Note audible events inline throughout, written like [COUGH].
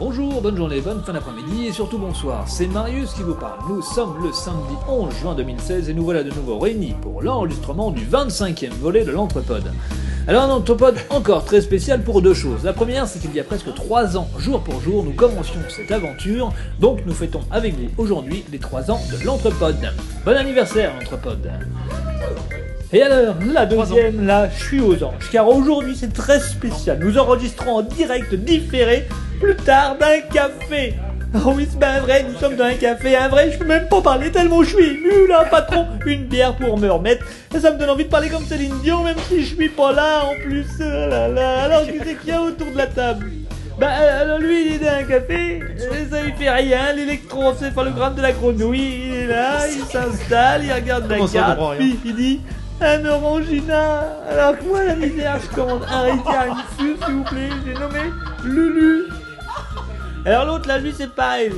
Bonjour, bonne journée, bonne fin d'après-midi et surtout bonsoir. C'est Marius qui vous parle. Nous sommes le samedi 11 juin 2016 et nous voilà de nouveau réunis pour l'enregistrement du 25e volet de l'Entrepode. Alors un Entrepode encore très spécial pour deux choses. La première, c'est qu'il y a presque trois ans, jour pour jour, nous commencions cette aventure. Donc nous fêtons avec vous aujourd'hui les trois ans de l'Entrepode. Bon anniversaire l'Entrepode et alors, la deuxième, là, je suis aux anges, car aujourd'hui c'est très spécial. Nous enregistrons en direct différé plus tard d'un café. Oh oui, c'est bien vrai, nous sommes dans un café, un vrai, je peux même pas parler tellement je suis ému là, patron. Une bière pour me remettre. Ça me donne envie de parler comme Céline Dion, même si je suis pas là en plus. Oh là là. Alors, qui c'est qu'il y a autour de la table? Bah alors lui il est dans un café, euh, ça lui fait rien, l'électroencéphalogramme de la grenouille, il est là, il s'installe, il regarde la carte, puis il dit un orangina. Alors que moi la misère, je commande un Ricard, une s'il vous plaît, j'ai nommé Lulu. Alors l'autre là lui c'est pareil,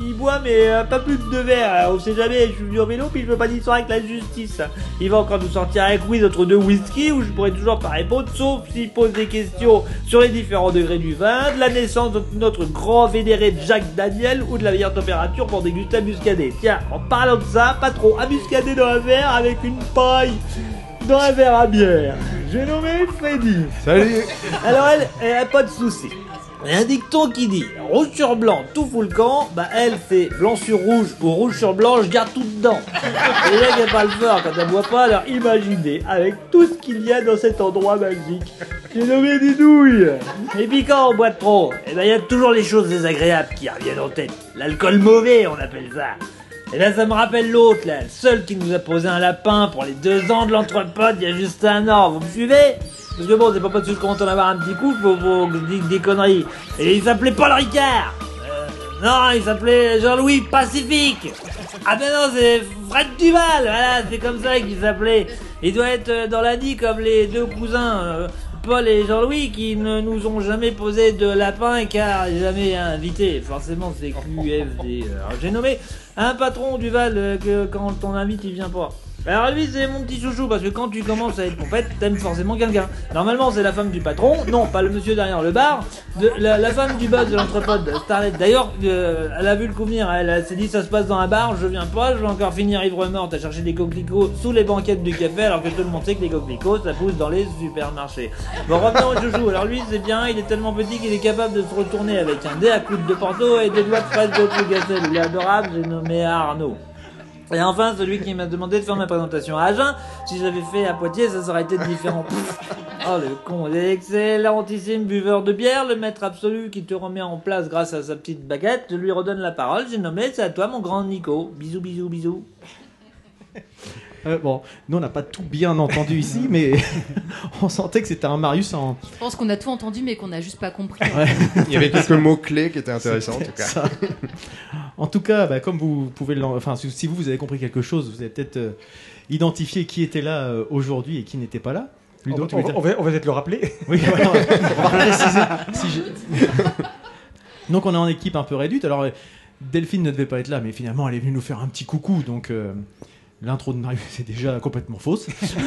il, il boit mais euh, pas plus de deux verres, Alors, on sait jamais, je suis venu en vélo puis je veux pas d'histoire avec la justice. Il va encore nous sortir un quiz entre deux whisky où je pourrais toujours pas répondre sauf s'il pose des questions sur les différents degrés du vin, de la naissance de notre grand vénéré Jacques Daniel ou de la meilleure température pour déguster un muscadet. Tiens, en parlant de ça, pas trop, un muscadet dans un verre avec une paille dans un verre à bière. J'ai nommé Freddy. Salut Alors elle, elle a pas de souci. Il a un dicton qui dit rouge sur blanc, tout fout le camp. Bah elle fait blanc sur rouge ou rouge sur blanc, je garde tout dedans. Et là qu'elle pas le fort quand elle boit pas, alors imaginez avec tout ce qu'il y a dans cet endroit magique. J'ai nommé Didouille. Et puis quand on boit trop, eh ben il y a toujours les choses désagréables qui reviennent en tête. L'alcool mauvais, on appelle ça. Et là, ça me rappelle l'autre, là, le seul qui nous a posé un lapin pour les deux ans de l'entrepode il y a juste un an. Vous me suivez? Parce que bon, c'est pas parce que je commence à en avoir un petit coup, faut, faut que des conneries. Et il s'appelait Paul Ricard Euh, Non, il s'appelait Jean-Louis Pacifique Ah ben non, c'est Fred Duval Voilà, c'est comme ça qu'il s'appelait. Il doit être euh, dans la vie comme les deux cousins... euh, Paul et Jean-Louis qui ne nous ont jamais posé de lapin car jamais invité. Forcément, c'est QFD. Alors, j'ai nommé un patron du Val euh, que quand on invite, il vient pas. Alors lui c'est mon petit chouchou parce que quand tu commences à être pompette, t'aimes forcément quelqu'un. Normalement c'est la femme du patron, non pas le monsieur derrière le bar, la, la femme du boss de l'entrepode, Starlet. D'ailleurs, euh, elle a vu le coup venir, elle, elle s'est dit ça se passe dans un bar, je viens pas, je vais encore finir ivre morte à chercher des coquelicots sous les banquettes du café alors que tout le monde sait que les coquelicots ça pousse dans les supermarchés. Bon revenons au chouchou, alors lui c'est bien, il est tellement petit qu'il est capable de se retourner avec un dé à coude de porto et des doigts de fraise de Plougastel. Il est adorable, j'ai nommé Arnaud. Et enfin, celui qui m'a demandé de faire ma présentation à Agen, si j'avais fait à Poitiers, ça aurait été différent. [LAUGHS] oh le con, l'excellentissime buveur de bière, le maître absolu qui te remet en place grâce à sa petite baguette, je lui redonne la parole, j'ai nommé, c'est à toi mon grand Nico. Bisous, bisous, bisous. [LAUGHS] Euh, Bon, nous on n'a pas tout bien entendu ici, [LAUGHS] mais [LAUGHS] on sentait que c'était un Marius en. Je pense qu'on a tout entendu, mais qu'on n'a juste pas compris. Ouais. [LAUGHS] Il y avait quelques mots-clés qui étaient intéressants en tout cas. Ça. En tout cas, bah, comme vous pouvez le. Enfin, si vous, vous avez compris quelque chose, vous avez peut-être euh, identifié qui était là euh, aujourd'hui et qui n'était pas là. Ludo, on, tu va, dire on va- on va peut-être le rappeler. Oui, voilà, on va préciser. Si je- donc on est en équipe un peu réduite. Alors Delphine ne devait pas être là, mais finalement elle est venue nous faire un petit coucou. Donc euh, l'intro de Marius c'est déjà complètement fausse.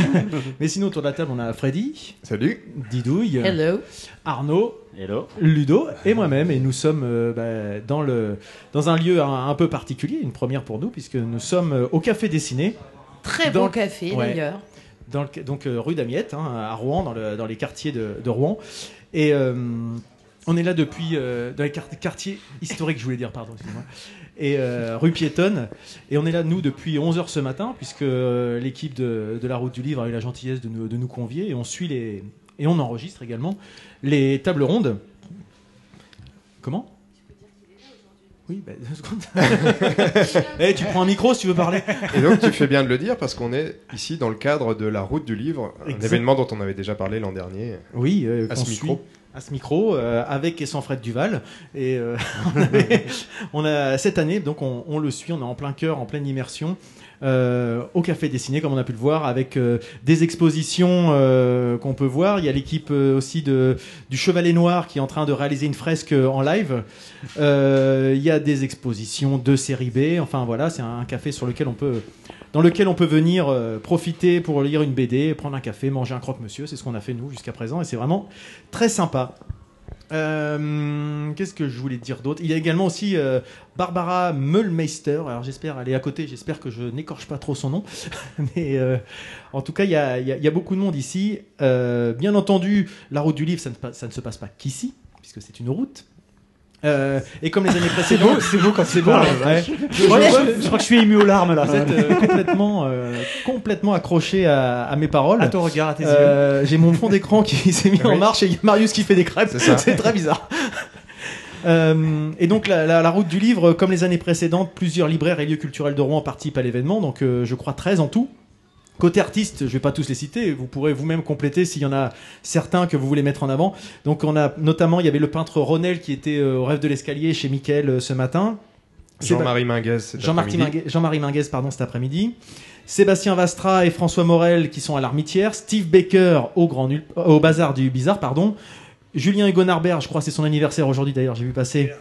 [LAUGHS] mais sinon autour de la table on a Freddy, Salut. Didouille, Hello. Arnaud, Hello. Ludo et moi-même. Et nous sommes euh, bah, dans, le, dans un lieu un, un peu particulier, une première pour nous, puisque nous sommes euh, au Café Dessiné. Très Dans bon le- café Ouais. d'ailleurs. dans le- donc euh, rue d'Amiette, hein, à Rouen, dans, le- dans les quartiers de, de Rouen. Et euh, on est là depuis, euh, dans les quart- quartiers historiques, je voulais dire, pardon, excusez-moi. Et euh, rue piétonne. Et on est là, nous, depuis 11h ce matin, puisque euh, l'équipe de, de la route du livre a eu la gentillesse de nous, de nous convier. Et on suit les. Et on enregistre également les tables rondes. Comment? Oui, bah, deux secondes. [LAUGHS] Eh, tu prends un micro si tu veux parler. Et donc tu fais bien de le dire parce qu'on est ici dans le cadre de la route du livre, un événement dont on avait déjà parlé l'an dernier. Oui, euh, À ce suit micro. À ce micro, euh, avec et sans Fred Duval. Et euh, [LAUGHS] on, avait- on a cette année, donc on, on le suit, on est en plein cœur, en pleine immersion. euh, au Café Dessiné, comme on a pu le voir, avec euh, des expositions euh, qu'on peut voir. Il y a l'équipe euh, aussi de, du Chevalet Noir qui est en train de réaliser une fresque euh, en live. Euh, il y a des expositions de série B. Enfin voilà, c'est un café sur lequel on peut, dans lequel on peut venir euh, profiter pour lire une BD, prendre un café, manger un croque-monsieur. C'est ce qu'on a fait nous jusqu'à présent et c'est vraiment très sympa. Euh, Qu'est-ce que je voulais dire d'autre? Il y a également aussi euh, Barbara Müllmeister. Alors j'espère, elle est à côté, j'espère que je n'écorche pas trop son nom. [LAUGHS] Mais en tout cas, il y a, beaucoup de monde ici. Bien entendu, la route du livre, ça ne, ça ne se passe pas qu'ici, puisque c'est une route. Euh, et comme les années C'est beau, précédentes, c'est beau quand c'est beau. Je, crois que je suis ému aux larmes là. vous êtes euh, complètement, euh, complètement accroché à, à mes paroles. À ton regard, à tes yeux. Euh, J'ai mon fond d'écran qui [LAUGHS] s'est mis en marche et il y a Marius qui fait des crêpes. C'est très bizarre. Euh, et donc la, la- la route du livre, comme les années précédentes, plusieurs libraires et lieux culturels de Rouen participent à l'événement, donc euh, je crois 13 en tout. Côté artistes, je vais pas tous les citer, vous pourrez vous-même compléter s'il y en a certains que vous voulez mettre en avant. Donc on a notamment, il y avait le peintre Ronel qui était euh, au rêve de l'escalier chez Mickaël euh, ce matin. Jean-Marie Minguez. Jean-Marie Minguez, pardon, cet après-midi. Sébastien Vastra et François Morel qui sont à l'Armitière. Steve Baker au, Grand Nul- euh, au Bazar du Bizarre, pardon. Julien Hugo Narbert, je crois que c'est son anniversaire aujourd'hui d'ailleurs, j'ai vu passer.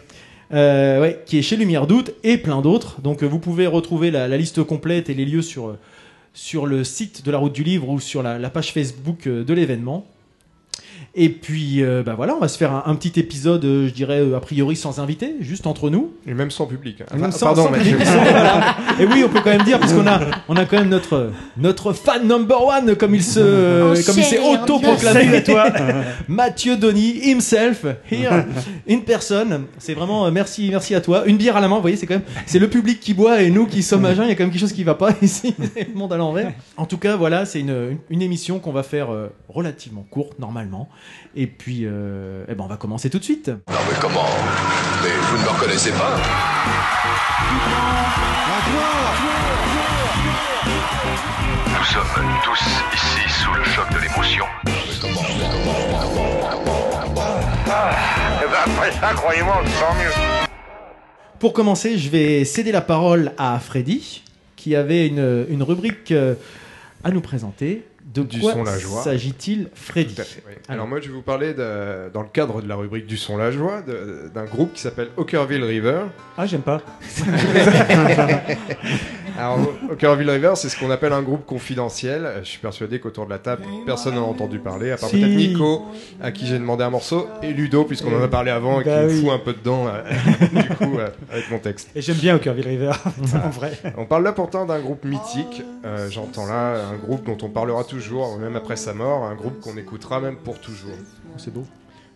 Euh, ouais, qui est chez Lumière Doute et plein d'autres. Donc euh, vous pouvez retrouver la, la liste complète et les lieux sur, euh, sur le site de la route du livre ou sur la, page Facebook euh, de l'événement. Et puis, euh, bah voilà, on va se faire un, un petit épisode, euh, je dirais, euh, a priori sans invité, juste entre nous. Et même sans public. hein. Même Enfin, sans- pardon, sans Mathieu. public, sans- [LAUGHS] voilà. Et oui, on peut quand même dire, parce qu'on a, on a quand même notre, notre fan number one, comme il se, comme il s'est auto-proclamé. Toi. Mathieu Donny himself here in person. C'est vraiment euh, merci merci à toi. Une bière à la main, vous voyez, c'est quand même c'est le public qui boit et nous qui sommes à jeun, il y a quand même quelque chose qui va pas [LAUGHS] ici, le monde à l'envers. En tout cas, voilà, c'est une, une, une émission qu'on va faire euh, relativement courte normalement et puis euh, eh ben on va commencer tout de suite. Non mais comment Mais vous ne me reconnaissez pas Nous sommes tous ici sous le choc de l'émotion. Eh ben après ça, croyez-moi, on se sent mieux. Pour commencer, je vais céder la parole à Freddy qui avait une, une rubrique euh, à nous présenter. De Du quoi son, la joie. s'agit-il, Freddy oui. Alors moi je vais vous parler de- dans le cadre de la rubrique du son la joie d'un groupe qui s'appelle Hockerville River. Ah, j'aime pas. [LAUGHS] Alors River c'est ce qu'on appelle un groupe confidentiel. Je suis persuadé qu'autour de la table personne n'en a entendu parler à part Si. peut-être Nico à qui j'ai demandé un morceau et Ludo puisqu'on en a parlé avant et qui Bah me fout un peu dedans euh, [LAUGHS] du coup euh, avec mon texte. Et j'aime bien Hockerville River, [LAUGHS] en vrai. On parle là pourtant d'un groupe mythique. Euh, J'entends là un groupe dont on parlera toujours, même après sa mort, un groupe qu'on écoutera même pour toujours. C'est beau.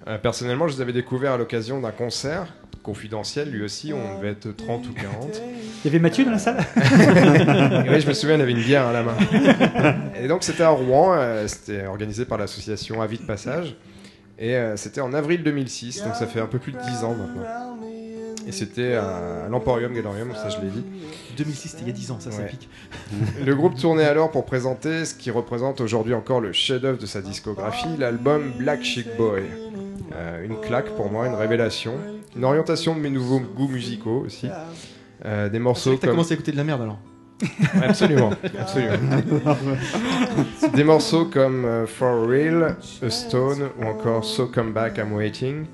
Euh, personnellement, je les avais découverts à l'occasion d'un concert confidentiel, lui aussi, on devait être 30 ou 40. Il y avait Mathieu dans la salle [LAUGHS] oui, je me souviens, il avait une bière à la main. Et donc, c'était à Rouen, euh, c'était organisé par l'association Avis de Passage. Et euh, c'était en avril 2006, donc ça fait un peu plus de 10 ans maintenant. Et c'était à l'Emporium Galorium, ça je l'ai dit. 2006, c'était il y a 10 ans, ça, ça Ouais. pique. [LAUGHS] Le groupe tournait alors pour présenter ce qui représente aujourd'hui encore le chef-d'œuvre de sa discographie, l'album Black Chic Boy. Euh, une claque pour moi, une révélation, une orientation de mes nouveaux goûts musicaux aussi. Euh, des morceaux que t'as comme commencé à écouter de la merde alors. [LAUGHS] absolument, absolument. des morceaux comme euh, For Real, A Stone ou encore So Come Back I'm Waiting.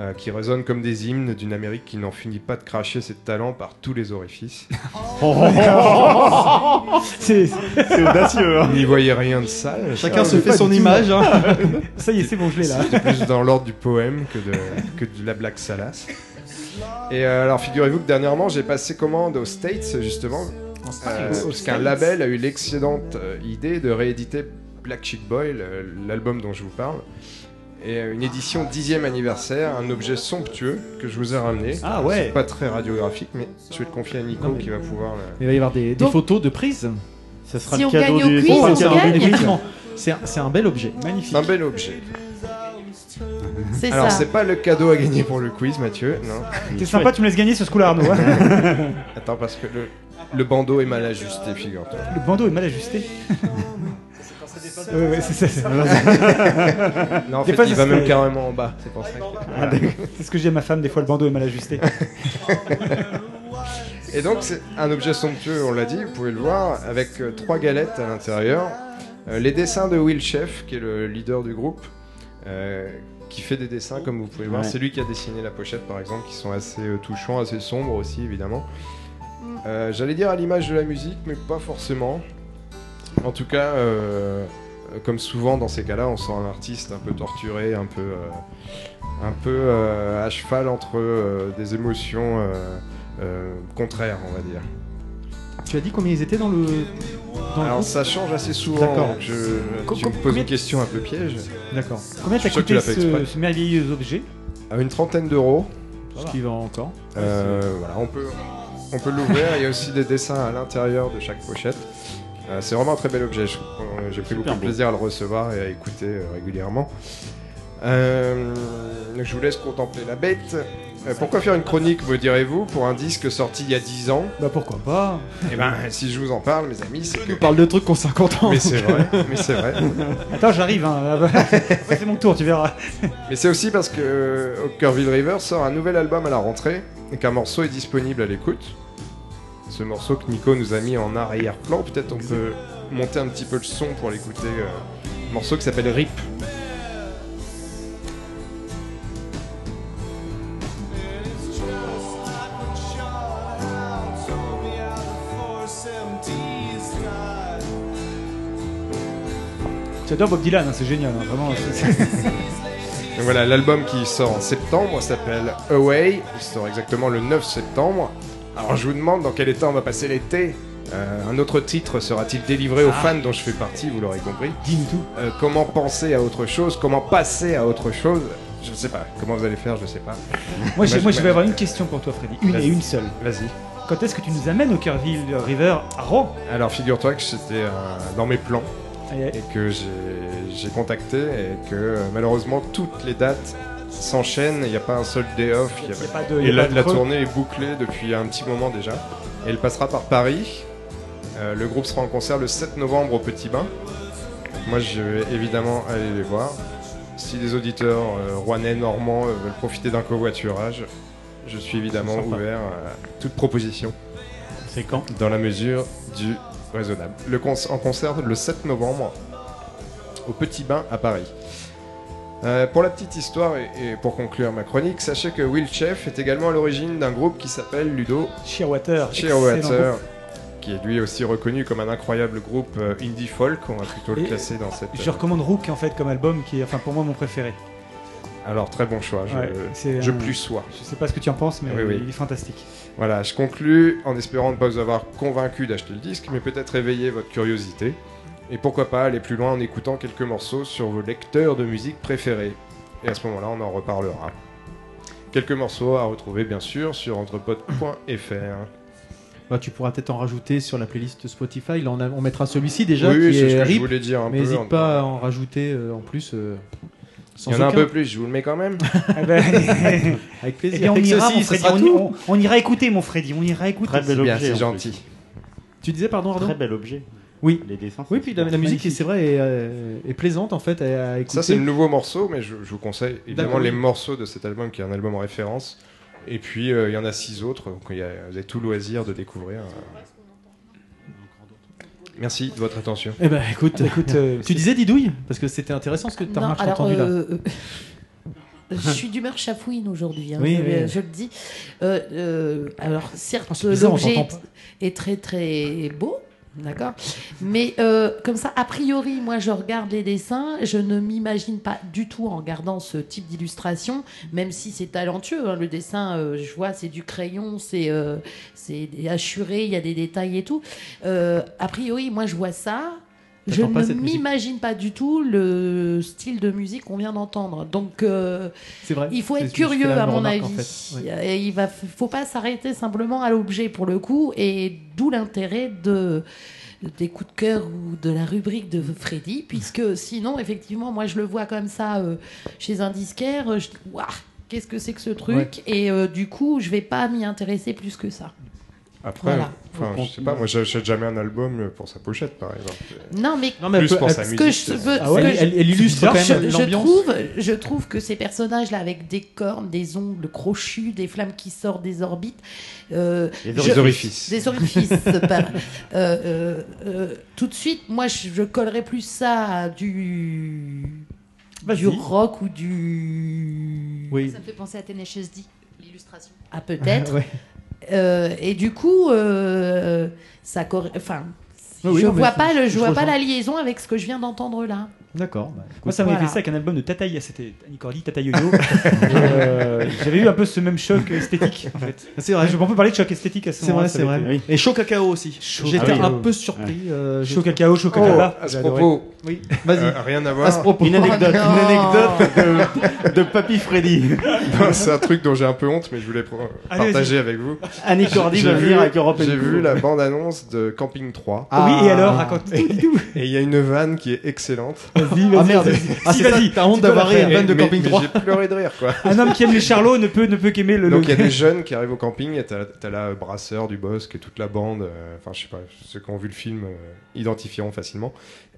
Euh, qui résonnent comme des hymnes d'une Amérique qui n'en finit pas de cracher ses talents par tous les orifices. [LAUGHS] [LAUGHS] C'est c'est audacieux. hein. N'y voyez rien de sale. Chacun Ah, se fait son image. hein. [LAUGHS] Ça y est, c'est bon, je l'ai là. C'est plus dans l'ordre du poème que de, que de la blague salace. Et euh, alors figurez-vous que dernièrement j'ai passé commande aux States justement, euh, parce qu'un label a eu l'excellente euh, idée de rééditer Black Chick Boy, l'album dont je vous parle. Et euh, une édition dixième anniversaire, un objet somptueux que je vous ai ramené. Ah ouais. C'est pas très radiographique, mais je vais le confier à Nico Non, mais- qui va pouvoir. le- Il va y avoir des, des Donc- photos de prise. Ça sera Si le on cadeau gagne au du. quiz. Effectivement, c'est un, c'est un bel objet. Magnifique. Un bel objet. C'est Alors ça. c'est pas le cadeau à gagner pour le quiz, Mathieu. Non. T'es sympa, tu me laisses gagner ce coup-là, Arnaud. hein. Attends parce que le, le bandeau est mal ajusté, figure-toi. Le bandeau est mal ajusté. [LAUGHS] Ouais, ouais, c'est ça, c'est- [LAUGHS] Non, en Des fait, fois, il ça va même carrément en bas. C'est pour ça. que- [LAUGHS] Ah. C'est ce que j'ai à ma femme, des fois le bandeau est mal ajusté. [LAUGHS] Et donc, c'est un objet somptueux, on l'a dit, vous pouvez le voir, avec euh, trois galettes à l'intérieur. Euh, les dessins de Will Sheff, qui est le leader du groupe, euh, qui fait des dessins, comme vous pouvez le voir. Ouais. C'est lui qui a dessiné la pochette, par exemple, qui sont assez touchants, assez sombres aussi, évidemment. Euh, J'allais dire à l'image de la musique, mais pas forcément. En tout cas, comme souvent dans ces cas-là, on sent un artiste un peu torturé, un peu, euh, un peu euh, à cheval entre euh, des émotions euh, euh, contraires, on va dire. Tu as dit combien ils étaient dans le. Dans Alors ça change assez souvent, D'accord. donc je, tu me poses combien- une question un peu piège. D'accord. Combien t'as coûté ce, merveilleux objet À une trentaine d'euros, Ce qui va encore. Euh, voilà, on peut, on peut l'ouvrir. Il y a aussi des dessins à l'intérieur de chaque pochette. Euh, c'est vraiment un très bel objet. Je- euh, J'ai pris beaucoup de plaisir à le recevoir et à écouter euh, régulièrement. Euh, je vous laisse contempler la bête. Euh, pourquoi faire une chronique, me direz-vous, pour un disque sorti il y a 10 ans? Bah pourquoi pas Eh ben, si je vous en parle, mes amis, c'est que. On parle de trucs qu'on 50 ans. Mais c'est vrai, mais c'est vrai. [LAUGHS] Attends, j'arrive. Hein. Après, [LAUGHS] c'est mon tour, tu verras. Mais c'est aussi parce que Hawkerville River sort un nouvel album à la rentrée et qu'un morceau est disponible à l'écoute. Ce morceau que Nico nous a mis en arrière-plan, peut-être on peut monter un petit peu le son pour l'écouter. euh, un morceau qui s'appelle Rip. J'adore Bob Dylan, hein, c'est génial. hein, vraiment. Donc [LAUGHS] voilà, l'album qui sort en septembre s'appelle Away. Il sort exactement le 9 septembre. Alors je vous demande dans quel état on va passer l'été. Euh, un autre titre sera-t-il délivré aux fans dont je fais partie, vous l'aurez compris. Dis-nous tout. Euh, comment penser à autre chose, comment passer à autre chose, je ne sais pas. Comment vous allez faire, je ne sais pas. [LAUGHS] Moi, je- moi, je vais avoir une question pour toi, Freddy. Une et une seule. Vas-y. Quand est-ce que tu nous amènes au Kerville River à Rouen? Alors figure-toi que c'était euh, dans mes plans et que j'ai- contacté et que malheureusement toutes les dates s'enchaînent, il n'y a pas un seul day off. il y a- Y a pas de- y Et a la, tournée est bouclée depuis un petit moment déjà. Et elle passera par Paris. Euh, le groupe sera en concert le 7 novembre au Petit Bain. Moi je vais évidemment aller les voir. Si les auditeurs euh, rouennais, normands euh, veulent profiter d'un covoiturage, je suis évidemment ouvert à toute proposition. C'est quand? Dans la mesure du raisonnable. Le con- en concert le 7 novembre au Petit Bain à Paris. Euh, pour la petite histoire et, et pour conclure ma chronique, sachez que Will Chef est également à l'origine d'un groupe qui s'appelle Ludo Shearwater. Shearwater, qui est lui aussi reconnu comme un incroyable groupe euh, indie folk. On va plutôt le Et classer dans cette. Je recommande Rook en fait comme album qui est enfin pour moi mon préféré. Alors très bon choix. Je, Ouais, c'est je un- plus sois. Je sais pas ce que tu en penses mais Oui, oui. il est fantastique. Voilà, je conclus en espérant ne pas vous avoir convaincu d'acheter le disque, mais peut-être réveiller votre curiosité. Et pourquoi pas aller plus loin en écoutant quelques morceaux sur vos lecteurs de musique préférés. Et à ce moment-là, on en reparlera. Quelques morceaux à retrouver bien sûr sur entrepote.fr. Bah, tu pourras peut-être en rajouter sur la playlist Spotify. Là, on, a- on mettra celui-ci déjà oui, qui c'est est ce que je voulais dire un Mais peu. n'hésite en- pas à en rajouter euh, en plus. euh, sans Il y en a un peu plus, je vous le mets quand même. Eh [LAUGHS] ben, [LAUGHS] Avec plaisir. bien, on Avec ira, ceci, mon ce Freddy, sera on, tout. on- on ira écouter mon Freddy, on ira écouter. Très bel objet. c'est en gentil. Tu disais pardon, Arnaud? Très bel objet. Oui. Les dessins. Oui, puis la, musique, c'est vrai, est, euh, est plaisante en fait à, à écouter. Ça, c'est le nouveau morceau, mais je, je vous conseille évidemment les morceaux de cet album qui est un album en référence. Et puis, euh, il y en a six autres, donc il y a- vous avez tout loisir de découvrir. Merci de votre attention. Eh ben, écoute, Écoute, euh, [LAUGHS] tu disais Didouille? Parce que c'était intéressant ce que tu Non, as alors, entendu là. [LAUGHS] euh, je suis d'humeur chafouine aujourd'hui, hein, Oui, je, oui. je le dis. Euh, euh, alors, certes, Ah, l'objet est, est très très beau, d'accord Mais euh, comme ça, a priori, moi, je regarde les dessins, je ne m'imagine pas du tout en regardant ce type d'illustration, même si c'est talentueux. hein, le dessin, euh, je vois, c'est du crayon, c'est euh, assuré, il y a des détails et tout. Euh, a priori, moi, je vois ça. Je pas ne m'imagine pas du tout le style de musique qu'on vient d'entendre. Donc, euh, vrai. il faut être curieux, à mon avis. en fait. Ouais. Et il va, faut pas s'arrêter simplement à l'objet pour le coup, et d'où l'intérêt de des coups de cœur ou de la rubrique de Freddy, puisque sinon, effectivement, moi je le vois comme ça euh, chez un disquaire, je qu'est-ce que c'est que ce truc Et euh, du coup, je vais pas m'y intéresser plus que ça. Après, Voilà. enfin, je sais pas, moi j'achète jamais un album pour sa pochette par exemple. Non, mais Non, mais elle Plus peut- pour sa ce musique. que je veux, Ah ce ouais, que elle, je- elle- elle illustre quand je, même je trouve, je trouve que ces personnages-là, avec des cornes, des ongles crochus, des flammes qui sortent des orbites, euh, Les je- orifices. des orifices, [LAUGHS] par- euh, euh, euh, tout de suite, moi, je, je collerais plus ça à du rock ou du Oui. Ça me fait penser à Tenacious D, l'illustration. ah peut-être. [LAUGHS] Ouais. Euh, et du coup, euh, ça, enfin, Oui, je vois pas le, je vois pas la liaison avec ce que je viens d'entendre là. D'accord. bah, Moi, ça m'avait Voilà. fait ça avec un album de Tata Yo- C'était Annie Cordy, Tata Yo-Yo. [LAUGHS] Euh, J'avais eu un peu ce même choc esthétique, en fait. [LAUGHS] C'est vrai. Je on peut parler de choc esthétique à ce C'est moment-là. vrai, ça c'est vrai. été- Et chaud cacao aussi. J'étais cacao. un peu surpris. euh, j'ai- Chaud cacao, chaud Oh, cacao. à ce J'ai adoré. propos, Oui, vas-y. euh, rien à à ce voir. propos. Une anecdote, Oh, [LAUGHS] une anecdote de, de Papy Freddy. C'est un truc dont j'ai un peu honte, mais je voulais Allez, partager avec vous. Annie Cordy va venir avec Europe j'ai vu la bande-annonce de Camping 3. Ah oui, et Ah. alors, raconte. Et il y a une vanne qui est excellente. Vas-y, vas-y. Ah merde. Ah, Si, c'est vas-y. ça, T'as honte d'avoir la faire. une vanne de Mais- Camping mais 3. J'ai pleuré de rire, quoi. Un homme qui aime les charlots ne peut, ne peut qu'aimer le. Donc il y a le- des [LAUGHS] jeunes qui arrivent au camping et t'as t'as là Brasseur du Bosque et toute la bande, euh, enfin je sais pas, ceux qui ont vu le film euh, identifieront facilement.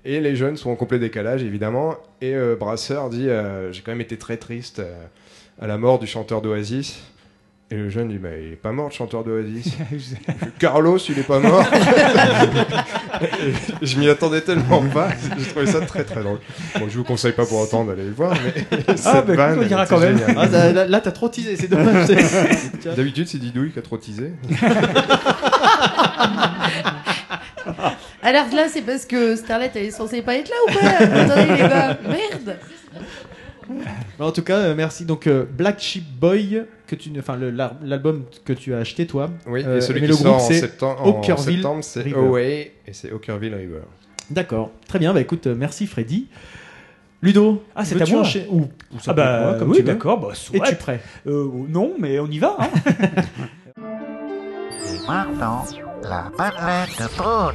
Et les jeunes sont en complet décalage évidemment. Et euh, Brasseur dit euh, j'ai quand même été très triste euh, à la mort du chanteur d'Oasis. Et le jeune dit bah, il est pas mort le chanteur d'Oasis. [LAUGHS] Carlos il est pas mort. [LAUGHS] Je m'y attendais tellement pas. J'ai trouvé ça très très drôle. Bon je vous conseille pas pour autant d'aller le voir mais [LAUGHS] cette bah, écoute, vanne, on elle ira était quand même. Ah, là, t'as trop teasé, c'est dommage. D'habitude c'est Didouille qui a trop teasé. Alors là, c'est parce que Starlet, elle est censée pas être là ou pas? Attendez, les gars, merde Mais en tout cas, euh, merci. Donc, euh, Black Sheep Boy, que tu, enfin, l'album que tu as acheté, toi. Oui, Euh, et celui mais qui le sort groupe, en c'est septembre, en septembre, c'est. Away et c'est Hawkerville River. D'accord. Très bien. Bah écoute, euh, merci Freddy. Ludo. Ah, c'est à moi. enchaîner- Ou, ou ça Ah bah moi, comme oui, d'accord, bah soit. Es-tu prêt? Euh, non, mais on y va. Hein. [LAUGHS] Et maintenant, la parlette de Prout.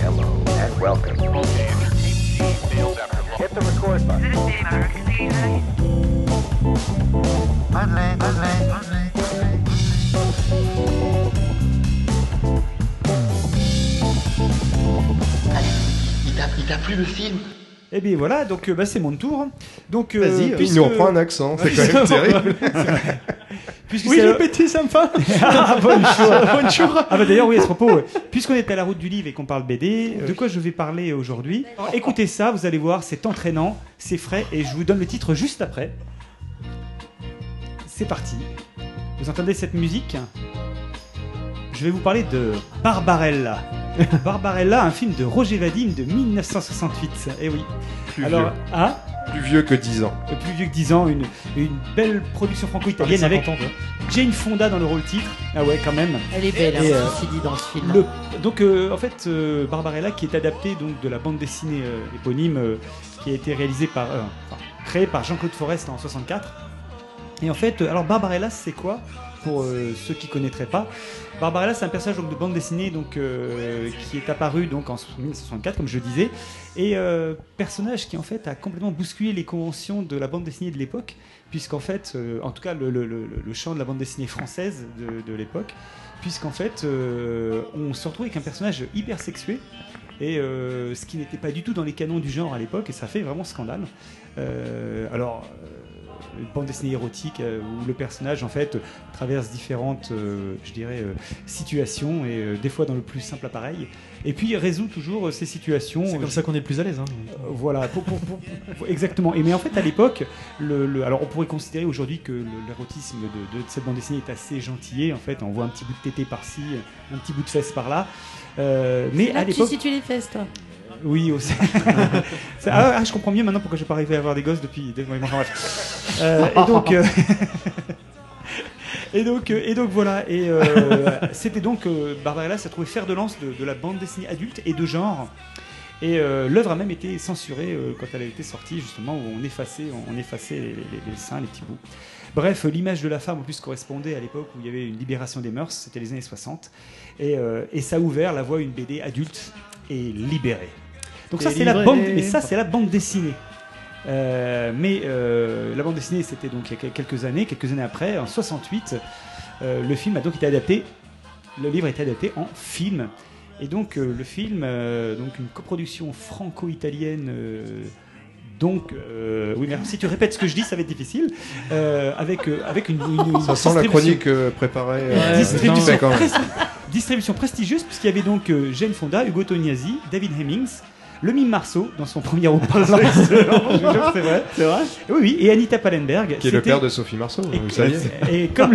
Hello and welcome. Hit the record button. Il t'a plu le film Et bien voilà, donc euh, bah, c'est mon tour. Donc, euh, Vas-y, Il puisque- nous reprend un accent, c'est quand même terrible. [LAUGHS] puisque Oui, le petit sympa. [LAUGHS] Ah, bonjour. [LAUGHS] bonjour. Ah bah d'ailleurs oui à ce propos, puisqu'on est à la route du livre et qu'on parle BD, de quoi je vais parler aujourd'hui? Écoutez ça, vous allez voir, c'est entraînant, c'est frais et je vous donne le titre juste après. C'est parti. Vous entendez cette musique Je vais vous parler de Barbarella. [LAUGHS] Barbarella, un film de Roger Vadim de 1968. Eh oui. Plus Alors, vieux. ah, Plus vieux que 10 ans. euh, plus vieux que 10 ans, une, une belle production franco-italienne avec Jane Fonda dans le rôle titre. Ah ouais, quand même. Elle est belle, Et, hein, euh, dit, dans ce film. Le- donc euh, en fait euh, Barbarella qui est adapté donc de la bande dessinée euh, éponyme euh, qui a été réalisée par euh, enfin, créée par Jean-Claude Forest en 64 et en fait euh, alors Barbarella c'est quoi pour euh, ceux qui connaîtraient pas? Barbarella c'est un personnage donc, de bande dessinée donc euh, qui est apparu donc en 1964 comme je disais et euh, personnage qui en fait a complètement bousculé les conventions de la bande dessinée de l'époque puisqu'en fait en tout cas le, le- le- le champ de la bande dessinée française de, de l'époque puisqu'en fait, on se retrouve avec un personnage hyper sexué, et ce qui n'était pas du tout dans les canons du genre à l'époque, et ça fait vraiment scandale. Alors, une bande dessinée érotique euh, où le personnage en fait traverse différentes, euh, je dirais, euh, situations, et euh, des fois dans le plus simple appareil, et puis il résout toujours euh, ces situations. C'est comme ça qu'on est le plus à l'aise. Hein. Euh, voilà, pour- pour- pour- pour- exactement. Et mais en fait, à l'époque, le, le- alors on pourrait considérer aujourd'hui que l'érotisme de, de cette bande dessinée est assez gentillé. En fait, on voit un petit bout de tété par-ci, un petit bout de fesse par-là. Euh, mais Là, à tu l'époque, situes les fesses, toi. Oui aussi. [LAUGHS] Ah, ah, je comprends mieux maintenant pourquoi je n'ai pas arrivé à avoir des gosses depuis. Euh, et donc. euh, [LAUGHS] Et donc, euh, et donc voilà, et euh, [LAUGHS] c'était donc Barbarella s'est trouvé fer de lance de, de la bande dessinée adulte et de genre. Et l'œuvre a même été censurée quand elle a été sortie, justement, où on effaçait, on effaçait les, les- les seins, les petits bouts. Bref, l'image de la femme en plus correspondait à l'époque où il y avait une libération des mœurs, c'était les années 60. Et, euh, et ça a ouvert la voie à une BD adulte et libérée. Donc ça, c'est la bande, mais ça, c'est la bande dessinée. Euh, mais euh, la bande dessinée, c'était donc il y a quelques années, quelques années après, en 68, euh, le film a donc été adapté. Le livre a été adapté en film. Et donc euh, le film, euh, donc une coproduction franco-italienne. euh, donc, euh, oui, mais si tu répètes ce que je dis, ça va être difficile. Euh, avec, euh, avec une, une- une Ça sent la distribution- chronique euh, préparée. euh, distribution, presti- distribution prestigieuse, puisqu'il y avait donc euh, Jane Fonda, Hugo Tognazzi, David Hemmings, le mime Marceau dans son premier [LAUGHS] que c'est vrai. C'est vrai Oui, oui, et Anita Pallenberg. Qui est le père de Sophie Marceau, et, vous le saviez et comme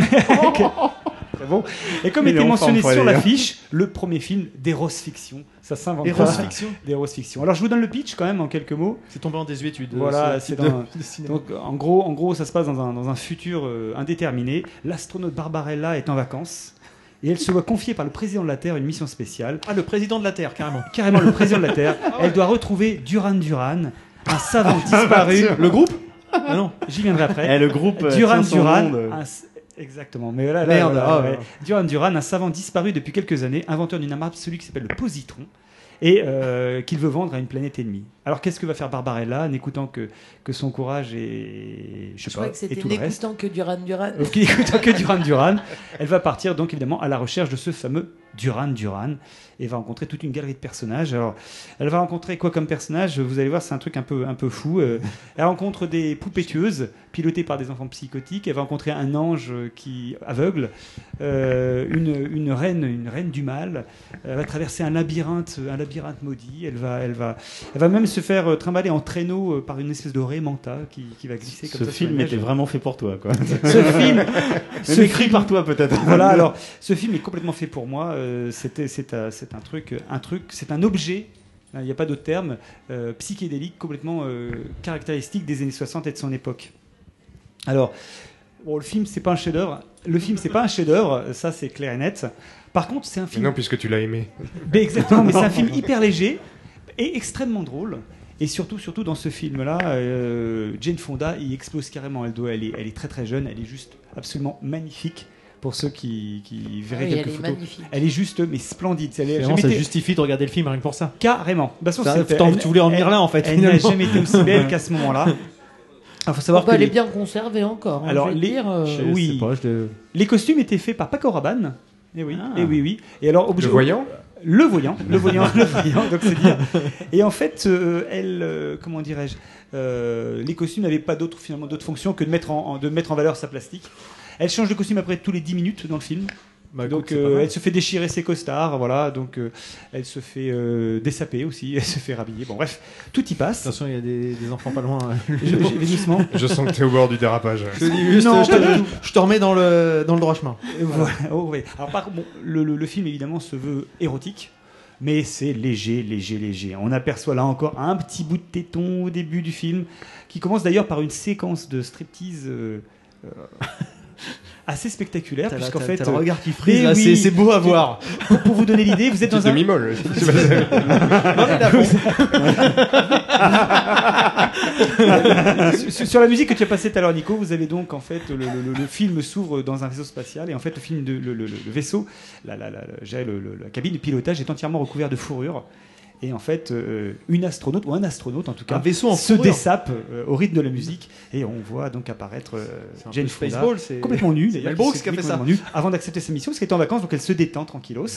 [LAUGHS] bon. Et comme était mentionné sur hein. l'affiche, le premier film d'Eros Fiction. Ça s'invente Eros pas. Fiction D'Eros Fiction. Alors je vous donne le pitch quand même en quelques mots. C'est tombé en désuétude. Voilà, ce c'est dans- de cinéma. donc en gros, en gros, ça se passe dans un, dans un futur euh, indéterminé. L'astronaute Barbarella est en vacances et elle se voit confier par le président de la Terre une mission spéciale. Ah, le président de la Terre, carrément. Carrément le président de la Terre. [LAUGHS] Elle doit retrouver Duran Duran, un savant disparu. Le groupe? Ah non. J'y viendrai après. Eh, le groupe, euh, Duran Duran. un Exactement. Mais là, là, Merde, là, ah, ouais. Duran Duran, un savant disparu depuis quelques années, inventeur d'une arme absolue qui s'appelle le positron. Et euh, qu'il veut vendre à une planète ennemie. Alors qu'est-ce que va faire Barbarella, n'écoutant que, que son courage et je sais Je pas crois que et c'était tout le reste, n'écoutant que Duran Duran. euh, n'écoutant que Duran Duran, elle va partir donc évidemment à la recherche de ce fameux Duran Duran et va rencontrer toute une galerie de personnages. Alors, elle va rencontrer quoi comme personnage? Vous allez voir, c'est un truc un peu, un peu fou. Euh, elle rencontre des poupées tueuses pilotées par des enfants psychotiques. Elle va rencontrer un ange euh, qui aveugle, euh, une, une reine, une reine du mal. Elle va traverser un labyrinthe, un labyrinthe maudit. Elle va, elle va, elle va même se faire euh, trimballer en traîneau euh, par une espèce de ré manta qui, qui va glisser comme Ce ça sur film était vraiment fait pour toi, quoi. [LAUGHS] Ce film, [LAUGHS] Même écrit par toi, peut-être. Voilà, [LAUGHS] alors ce film est complètement fait pour moi. Euh, c'était, c'est, un, c'est un truc, un truc, c'est un objet. hein, Il n'y a pas d'autre terme euh, psychédélique complètement euh, caractéristique des années 60 et de son époque. Alors, bon, le film c'est pas un chef-d'œuvre. Le film c'est pas un chef-d'œuvre, ça c'est clair et net. Par contre, c'est un Mais film. non, puisque tu l'as aimé. Mais exactement, mais c'est un film hyper léger et extrêmement drôle. Et surtout, surtout dans ce film-là, euh, Jane Fonda, il explose carrément. Elle, doit, elle, est, elle est très très jeune, elle est juste absolument magnifique. Pour ceux qui, qui verraient Oui, quelques elle est photos, magnifique. elle est juste mais splendide. Elle est- Vraiment, ça été- justifie de regarder le film rien que pour ça. Carrément. De toute façon, Ça, t'en- elle- tu voulais en venir elle- là, en fait, Elle n'a jamais été aussi belle [LAUGHS] qu'à ce moment-là. Il faut savoir Oh, bah, que elle est bien conservée encore. hein, Alors, je vais les- dire, euh, je- oui. Les costumes étaient faits par Paco Rabanne. Et oui, Ah. et oui, oui. Et alors, obligé- Le voyant Le voyant, le voyant, [LAUGHS] le voyant. Donc c'est dire. Et en fait, euh, elle, euh, comment dirais-je, euh, les costumes n'avaient pas d'autre finalement d'autre fonction que de mettre en, en- de mettre en valeur sa plastique. Elle change de costume après tous les 10 minutes dans le film. Bah, donc euh, elle se fait déchirer ses costards, voilà. Donc euh, elle se fait euh, dessaper aussi, [LAUGHS] elle se fait rhabiller. Bon bref, tout y passe. Attention, il y a des, des enfants pas loin. [LAUGHS] Je- sens que t'es au bord du dérapage. Je te dis juste, Non, je, te, je remets dans le, dans le droit chemin. Et voilà. [LAUGHS] Oh, oui. Alors, par contre, bon, le, le- le film évidemment se veut érotique, mais c'est léger, léger, léger. On aperçoit là encore un petit bout de téton au début du film, qui commence d'ailleurs par une séquence de striptease. euh, euh, assez spectaculaire puisqu'en fait le regard qui frise, eh là, c'est- c'est beau à voir. pour, pour vous donner l'idée vous [LAUGHS] êtes dans un demi-molle. [LAUGHS] sur, sur la musique que tu as passée tout à l'heure, Nico, vous avez donc en fait le, le- le- le film s'ouvre dans un vaisseau spatial et en fait le film de le, le- le vaisseau, la, la, la, la cabine de pilotage est entièrement recouverte de fourrure. Et en fait, euh, une astronaute, ou un astronaute en tout cas, Un vaisseau en se fourrure. dessape euh, au rythme de la musique et on voit donc apparaître euh, Jane Fonda, complètement nue Mel Brooks qui a fait mis ça. complètement nue avant d'accepter sa mission parce qu'elle est en vacances donc elle se détend tranquillos.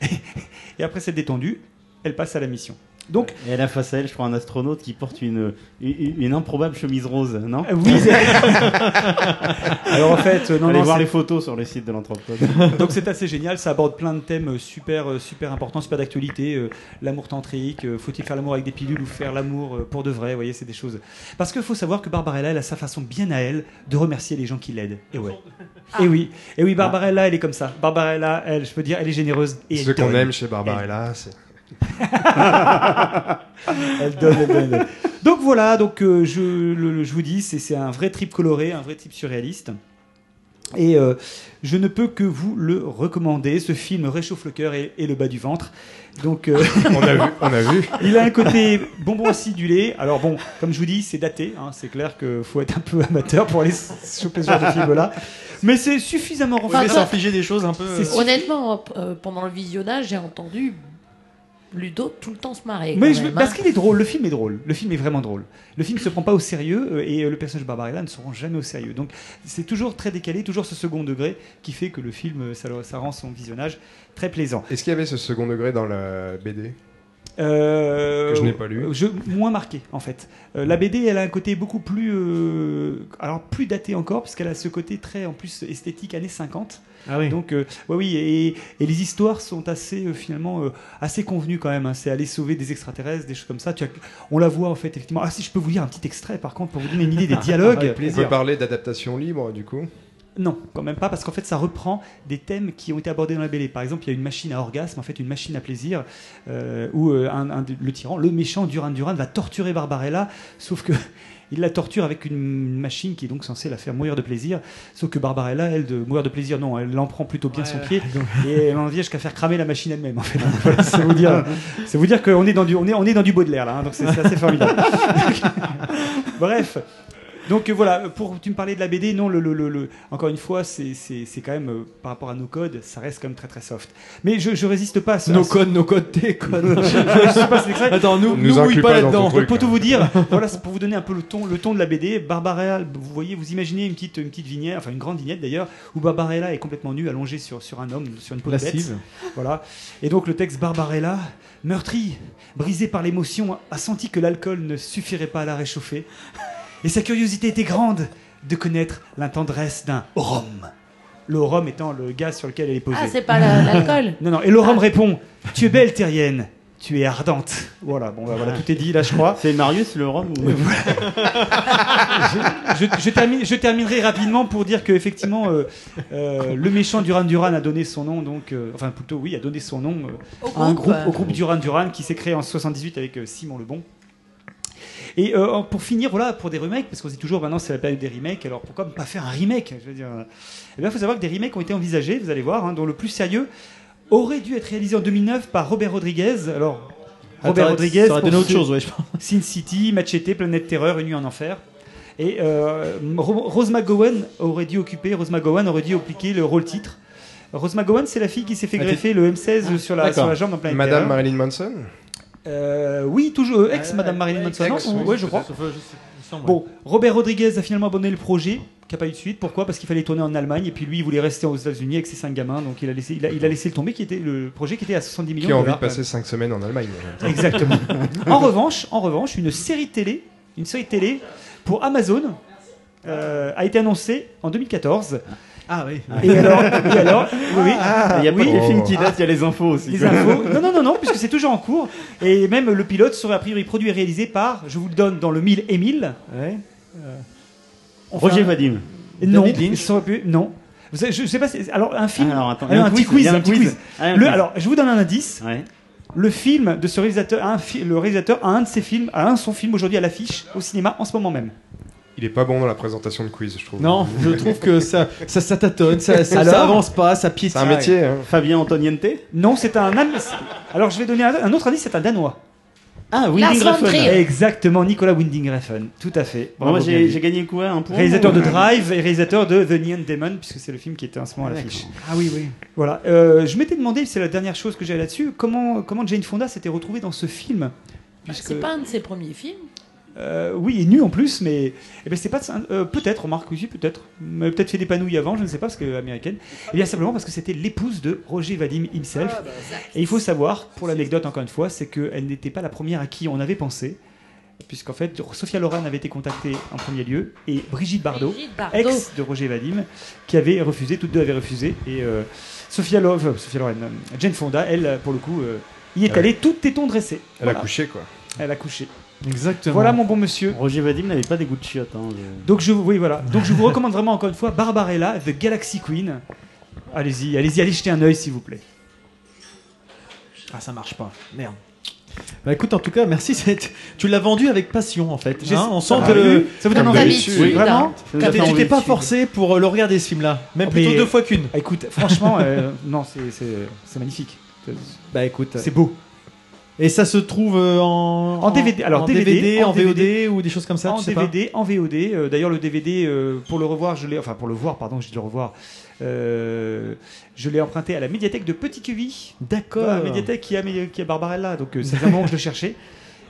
[LAUGHS] et après cette détendue, elle passe à la mission. Donc Et elle a face à elle, je crois, un astronaute qui porte une, une, une improbable chemise rose, non Euh, oui. c'est- [LAUGHS] Alors en fait, euh, non, Allez non, voir les photos sur le site de l'entreprise. [LAUGHS] Donc c'est assez génial, ça aborde plein de thèmes euh, super, super importants, super d'actualité. l'amour tantrique, faut-il faire l'amour avec des pilules ou faire l'amour pour de vrai Vous voyez, c'est des choses. Parce qu'il faut savoir que Barbarella, elle a sa façon bien à elle de remercier les gens qui l'aident. Et ouais. Et oui, et oui, Barbarella, elle est comme ça. Barbarella, elle, je peux dire, elle est généreuse. Et Ce qu'on aime chez Barbarella, c'est. Elle [LAUGHS] donne, elle donne, elle donne. Donc voilà, donc euh, je, le- le- je vous dis, c'est c'est un vrai trip coloré, un vrai trip surréaliste. Et euh, je ne peux que vous le recommander. Ce film réchauffe le cœur et, et le bas du ventre. Donc, euh, [LAUGHS] On a vu, on a vu. [LAUGHS] il a un côté bonbon acidulé. Alors bon, comme je vous dis, c'est daté. hein. c'est clair qu'il faut être un peu amateur pour aller choper ce genre de film-là. Mais c'est suffisamment renforcé. aimer s'infliger des choses un peu. Honnêtement, euh, pendant le visionnage, j'ai entendu Ludo tout le temps se marrer. Mais quand je- même, parce hein. qu'il est drôle, le film est drôle. Le film est vraiment drôle. Le film ne se prend pas au sérieux euh, et euh, le personnage de Barbarella ne se rend jamais au sérieux. Donc c'est toujours très décalé, toujours ce second degré qui fait que le film, euh, ça, rend son visionnage très plaisant. Est-ce qu'il y avait ce second degré dans la BD Euh, Que je n'ai pas lu. Je, moins marqué en fait. Euh, la BD, elle a un côté beaucoup plus, euh, alors plus daté encore, parce qu'elle a ce côté très en plus esthétique années 50. Ah oui. Donc euh, ouais, oui, et, et les histoires sont assez euh, finalement euh, assez convenues quand même. hein. C'est aller sauver des extraterrestres, des choses comme ça. Tu as- on la voit en fait effectivement. Ah si je peux vous lire un petit extrait par contre pour vous donner une idée des [LAUGHS] dialogues. On plaisir. peut parler d'adaptation libre, du coup Non, quand même pas, parce qu'en fait, ça reprend des thèmes qui ont été abordés dans la BD. Par exemple, il y a une machine à orgasme, en fait, une machine à plaisir, euh, où euh, un- un de- le tyran, le méchant Duran Duran, va torturer Barbarella, sauf que. [LAUGHS] Il la torture avec une machine qui est donc censée la faire mourir de plaisir. Sauf que Barbarella, elle, de mourir de plaisir, non, elle en prend plutôt bien son pied. [LAUGHS] Et elle en vient jusqu'à faire cramer la machine elle-même. En fait. [LAUGHS] Voilà, c'est vous dire, c'est vous dire qu'on est dans du, on est, on est dans du Baudelaire là. hein, donc c'est c'est assez formidable. Bref. Donc euh, voilà, pour tu me parlais de la BD, non, le, le- le- le- encore une fois, c'est quand même euh, par rapport à nos codes, ça reste quand même très très soft. Mais je, je résiste pas à ça. Nos codes, nos codes, tes codes. [LAUGHS] je, je sais pas, c'est. Attends, nous, Nous pas là-dedans. Pour tout vous dire, [LAUGHS] voilà, c'est pour vous donner un peu le ton, le ton de la BD. Barbarella, vous voyez, vous imaginez une petite, une petite vignette, enfin une grande vignette d'ailleurs, où Barbarella est complètement nue, allongée sur, sur un homme, sur une peau de bête. Voilà. Et donc le texte Barbarella, meurtri, brisé par l'émotion, a senti que l'alcool ne suffirait pas à la réchauffer. Et sa curiosité était grande de connaître la tendresse d'un horum. Le horum étant le gaz sur lequel elle est posée. Ah, c'est pas la- [LAUGHS] l'alcool Non, non. Et l'horum répond Tu es belle, terrienne. Tu es ardente. Voilà, bon, bah, voilà, tout est dit là, je crois. C'est Marius le rhum ou- je, je termine, je terminerai rapidement pour dire que effectivement euh, euh, le méchant Duran Duran a donné son nom donc euh, enfin plutôt oui a donné son nom euh, Au à un groupe. groupe au groupe Duran Duran qui s'est créé en 78 avec euh, Simon Lebon. Et euh, pour finir, voilà, pour des remakes, parce qu'on se dit toujours maintenant c'est la période des remakes, alors pourquoi ne pas faire un remake Je veux dire, euh, eh bien, il faut savoir que des remakes ont été envisagés, vous allez voir, hein, dont le plus sérieux aurait dû être réalisé en 2009 par Robert Rodriguez. Alors, Robert Attends, Rodriguez, Ça aurait donné pour autre chose, ouais, je pense. [LAUGHS] Sin City, Machete, Planète Terreur, Une nuit en enfer. Et euh, Ro- Rose McGowan aurait dû occuper, Rose McGowan aurait dû appliquer le rôle titre. Rose McGowan, c'est la fille qui s'est fait Ah, greffer le M16 sur, la, sur la jambe dans Planète Madame. Marilyn Manson? Euh, oui, toujours euh, ex Madame Marilyn Manson. ex, non oui, ouais, je crois. Bon, Bon, Robert Rodriguez a finalement abandonné le projet, qui n'a pas eu de suite. Pourquoi? Parce qu'il fallait tourner en Allemagne et puis lui, il voulait rester aux États-Unis avec ses cinq gamins, donc il a laissé, il a, il a laissé le tomber, qui était le projet qui était à 70 millions Qui a envie de dollars. passer 5 semaines en Allemagne. Exactement. [LAUGHS] en revanche, en revanche, une série télé, une série télé pour Amazon euh, a été annoncée en 2014. Ah oui. Et alors, et alors, oui, oui. Il n'y a pas oui. les films qui datent, il y a les infos aussi. Les infos. Non, non, non, non, puisque c'est toujours en cours. Et même le pilote serait a priori produit et réalisé par, je vous le donne dans le mille et mille. Ouais. On fait Roger un- Vadim. Non, pu- non. Vous savez, je sais pas. Alors un film. Ah, alors, attends, Ah, y a un, un petit quiz, y un petit quiz. Ah, Le- alors, je vous donne un indice. Ouais. Le film de ce réalisateur, un le réalisateur a un de ses films, a un de son film aujourd'hui à l'affiche au cinéma en ce moment même. Il est pas bon dans la présentation de quiz, je trouve. Non, je [LAUGHS] trouve que ça, ça, ça tâtonne, ça, ça, Alors ça avance pas, ça piétine. C'est un métier. hein. Fabien Antoniente Non, c'est un. Alors, je vais donner un, un autre indice. C'est un danois. Ah, Winding Refn. Exactement, Nicolas Winding Refn. Tout à fait. Bon, moi Bravo, bien j'ai gagné quoi Un point Réalisateur de Drive et réalisateur de The Neon Demon, puisque c'est le film qui était en ce moment à l'affiche. Ah oui, oui. Voilà. Euh, je m'étais demandé, c'est la dernière chose que j'ai là-dessus, comment, comment Jane Fonda s'était retrouvée dans ce film. Puisque, C'est pas un de ses premiers films. Euh, oui, et nu en plus, mais eh ben, c'est pas de ça- euh, peut-être, remarque aussi, peut-être. Mais Peut-être fait des panouilles avant, je ne sais pas, parce que américaine. Et bien simplement parce que c'était l'épouse de Roger Vadim himself. Et il faut savoir, pour l'anecdote encore une fois, c'est qu'elle n'était pas la première à qui on avait pensé. Puisqu'en fait, Sophia Loren avait été contactée en premier lieu, et Brigitte Bardot, Brigitte Bardot. ex de Roger Vadim, qui avait refusé, toutes deux avaient refusé. Et euh, Sophia, Love, euh, Sophia Loren, euh, Jane Fonda, elle, pour le coup, euh, y est Ouais. allée, tout téton dressé. Elle Voilà. a couché, quoi. Elle a couché. Exactement. Voilà mon bon monsieur. Roger Vadim n'avait pas des goûts de chiottes. hein, je- Donc je, oui, voilà. Donc je vous recommande vraiment encore une fois Barbarella, The Galaxy Queen. Allez-y, allez-y, allez jeter un œil s'il vous plaît. Ah, ça marche pas. Merde. Bah écoute, en tout cas, merci. c'est- Tu l'as vendu avec passion, en fait. J'ai- hein. on sent Ah, que le- ça vous donne envie. Oui, Vraiment tu t'es- pas forcé pour euh, le regarder ce film-là. Même Oh, mais- plutôt deux fois qu'une. Ah, Écoute, franchement, euh, non, c'est magnifique. Bah écoute. C'est beau. Et ça se trouve euh, en, En DVD, alors en DVD, en, en VOD DVD, ou des choses comme ça. en tu sais pas DVD, en VOD. euh, D'ailleurs, le DVD, euh, pour le revoir, je l'ai, enfin pour le voir, pardon, dû le revoir. euh, je l'ai emprunté à la médiathèque de Petit Cuvy. D'accord. La médiathèque qui a, qui a Barbarella, donc euh, c'est vraiment que je le cherchais.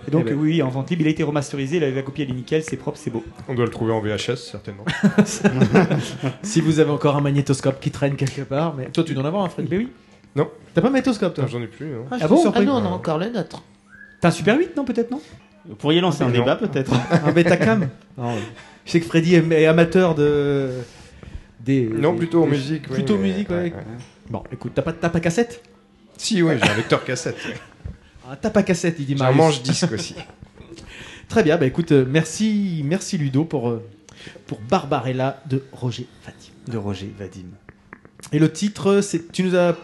Et donc Eh ben. oui, en vente libre, il a été remasterisé, la, la copie elle est nickel, c'est propre, c'est beau. On doit le trouver en VHS, certainement. [LAUGHS] Si vous avez encore un magnétoscope qui traîne quelque part, mais toi tu dois en avoir un, Fred. Ben oui. Non. T'as pas un magnétoscope toi Non, J'en ai plus. non. je Ah suis bon. Ah nous, on a encore le nôtre. T'as un Super 8, non peut-être non? Vous pourriez lancer un Non. débat peut-être. [LAUGHS] Un Betacam Non, Je sais que Freddy est, amateur de. Des, Non, des- plutôt en musique. Plutôt musique, ouais. Bon, écoute, t'as pas, t'as pas cassette? Si, oui, j'ai un lecteur cassette. ouais. [LAUGHS] ah, T'as pas cassette, il dit J'ai un Marius. manche disque aussi. [LAUGHS] Très bien, bah écoute, euh, merci, merci Ludo pour, euh, pour Barbarella de Roger Fatim. de Roger Vadim. Et le titre, c'est tu nous as